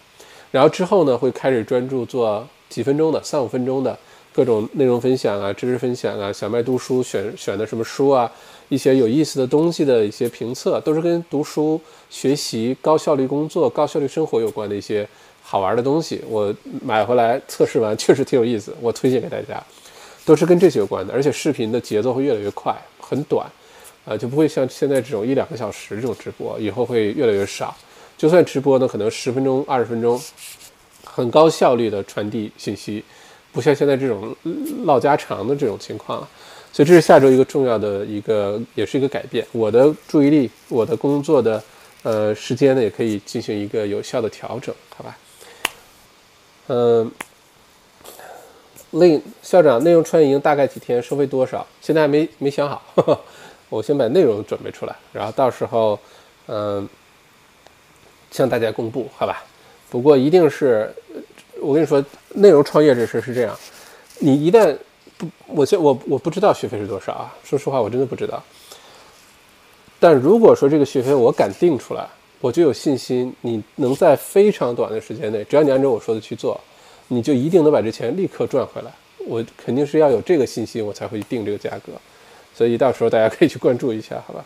然后之后呢，会开始专注做几分钟的、三五分钟的各种内容分享啊、知识分享啊、小麦读书选选的什么书啊。一些有意思的东西的一些评测，都是跟读书、学习、高效率工作、高效率生活有关的一些好玩的东西。我买回来测试完，[laughs] 确实挺有意思，我推荐给大家。都是跟这些有关的，而且视频的节奏会越来越快，很短，啊，就不会像现在这种一两个小时这种直播，以后会越来越少。就算直播呢，可能十分钟、二十分钟，很高效率的传递信息，不像现在这种唠家常的这种情况了。所以这是下周一个重要的一个，也是一个改变。我的注意力，我的工作的呃时间呢，也可以进行一个有效的调整，好吧？嗯，内校长，内容穿营大概几天，收费多少？现在还没没想好，[laughs] 我先把内容准备出来，然后到时候嗯向大家公布，好吧？不过一定是，我跟你说，内容创业这事是这样，你一旦不。我现我我不知道学费是多少啊，说实话我真的不知道。但如果说这个学费我敢定出来，我就有信心你能在非常短的时间内，只要你按照我说的去做，你就一定能把这钱立刻赚回来。我肯定是要有这个信心，我才会定这个价格。所以到时候大家可以去关注一下，好吧？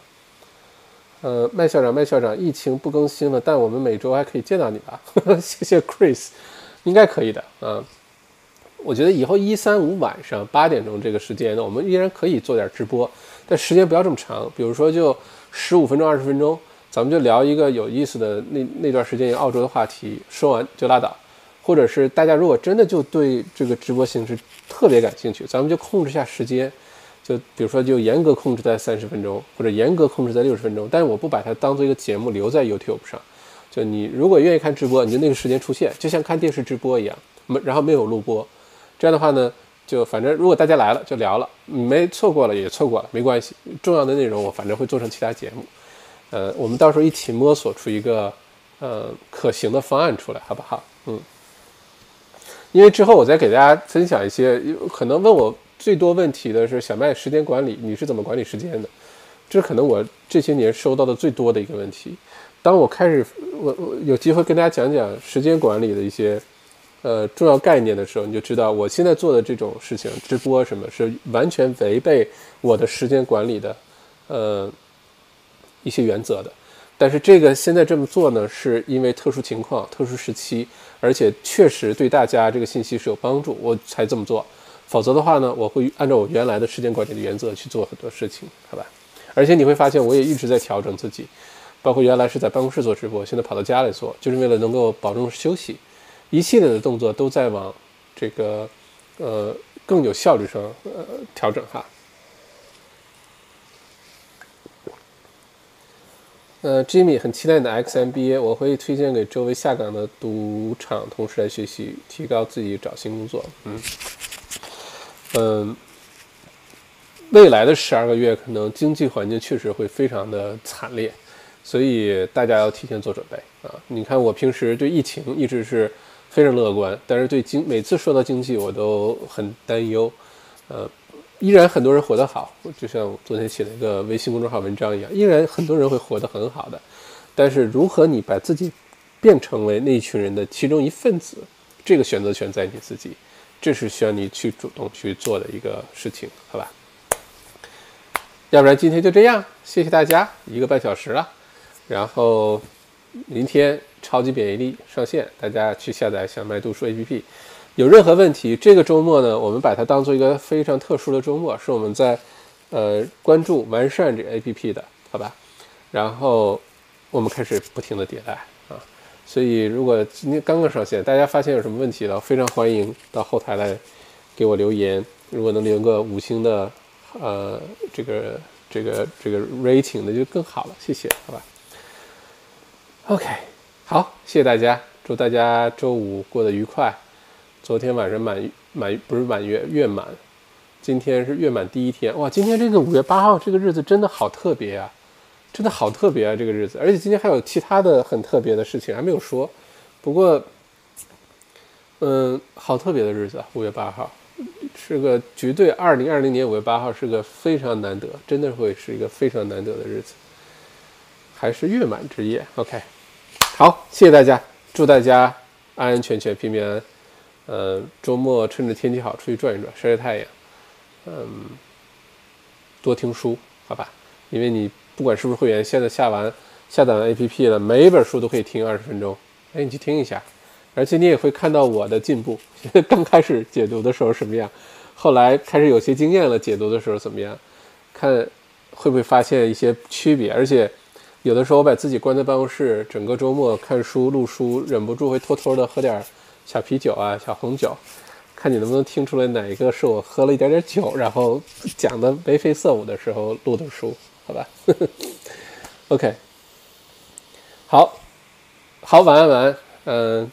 呃，麦校长，麦校长，疫情不更新了，但我们每周还可以见到你吧？[laughs] 谢谢 Chris，应该可以的啊。我觉得以后一三五晚上八点钟这个时间呢，我们依然可以做点直播，但时间不要这么长，比如说就十五分钟、二十分钟，咱们就聊一个有意思的那那段时间澳洲的话题，说完就拉倒。或者是大家如果真的就对这个直播形式特别感兴趣，咱们就控制下时间，就比如说就严格控制在三十分钟，或者严格控制在六十分钟。但是我不把它当做一个节目留在 YouTube 上，就你如果愿意看直播，你就那个时间出现，就像看电视直播一样，没然后没有录播。这样的话呢，就反正如果大家来了就聊了，没错过了也错过了，没关系。重要的内容我反正会做成其他节目，呃，我们到时候一起摸索出一个呃可行的方案出来，好不好？嗯，因为之后我再给大家分享一些，可能问我最多问题的是小麦时间管理，你是怎么管理时间的？这可能我这些年收到的最多的一个问题。当我开始我我有机会跟大家讲讲时间管理的一些。呃，重要概念的时候，你就知道我现在做的这种事情，直播什么是完全违背我的时间管理的，呃，一些原则的。但是这个现在这么做呢，是因为特殊情况、特殊时期，而且确实对大家这个信息是有帮助，我才这么做。否则的话呢，我会按照我原来的时间管理的原则去做很多事情，好吧？而且你会发现，我也一直在调整自己，包括原来是在办公室做直播，现在跑到家里做，就是为了能够保证休息。一系列的动作都在往这个呃更有效率上呃调整哈。呃，Jimmy 很期待你的 XMBA，我会推荐给周围下岗的赌场同事来学习，提高自己找新工作。嗯嗯，未来的十二个月可能经济环境确实会非常的惨烈，所以大家要提前做准备啊！你看我平时对疫情一直是。非常乐观，但是对经每次说到经济，我都很担忧。呃，依然很多人活得好，就像昨天写了一个微信公众号文章一样，依然很多人会活得很好的。但是如何你把自己变成为那一群人的其中一份子，这个选择权在你自己，这是需要你去主动去做的一个事情，好吧？要不然今天就这样，谢谢大家，一个半小时了，然后明天。超级免疫力上线，大家去下载小麦读书 APP。有任何问题，这个周末呢，我们把它当做一个非常特殊的周末，是我们在呃关注完善这 APP 的，好吧？然后我们开始不停的迭代，所以如果今天刚刚上线，大家发现有什么问题了，非常欢迎到后台来给我留言。如果能留个五星的，呃，这个这个这个 rating 那就更好了，谢谢，好吧。OK，好，谢谢大家，祝大家周五过得愉快。昨天晚上满满不是满月月满，今天是月满第一天，哇，今天这个五月八号这个日子真的好特别啊，真的好特别啊这个日子，而且今天还有其他的很特别的事情还没有说，不过，嗯，好特别的日子啊，五月八号是个绝对二零二零年五月八号是个非常难得，真的会是一个非常难得的日子，还是月满之夜，OK。好，谢谢大家，祝大家安安全全、平平安安。呃，周末趁着天气好，出去转一转，晒晒太阳。嗯，多听书，好吧？因为你不管是不是会员，现在下完下载完 APP 了，每一本书都可以听二十分钟。哎，你去听一下，而且你也会看到我的进步。[laughs] 刚开始解读的时候什么样，后来开始有些经验了，解读的时候怎么样？看会不会发现一些区别，而且。有的时候我把自己关在办公室，整个周末看书录书，忍不住会偷偷的喝点小啤酒啊、小红酒，看你能不能听出来哪一个是我喝了一点点酒，然后讲的眉飞色舞的时候录的书，好吧？[laughs] OK，好，好，晚安，晚安，嗯，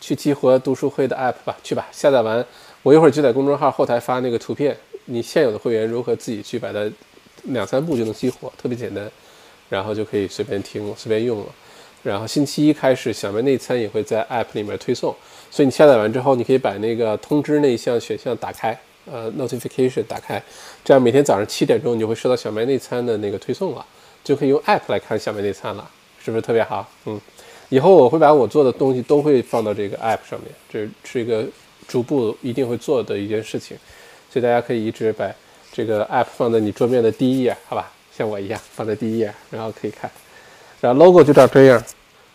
去激活读书会的 App 吧，去吧，下载完，我一会儿就在公众号后台发那个图片，你现有的会员如何自己去把它两三步就能激活，特别简单。然后就可以随便听、随便用了。然后星期一开始，小麦内参也会在 App 里面推送，所以你下载完之后，你可以把那个通知那一项选项打开，呃，Notification 打开，这样每天早上七点钟你就会收到小麦内参的那个推送了，就可以用 App 来看小麦内参了，是不是特别好？嗯，以后我会把我做的东西都会放到这个 App 上面，这是一个逐步一定会做的一件事情，所以大家可以一直把这个 App 放在你桌面的第一页，好吧？像我一样放在第一页，然后可以看，然后 logo 就长这样，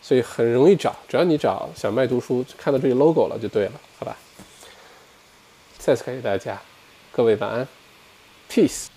所以很容易找。只要你找小麦读书，看到这个 logo 了就对了，再次感谢大家。各位晚安。Peace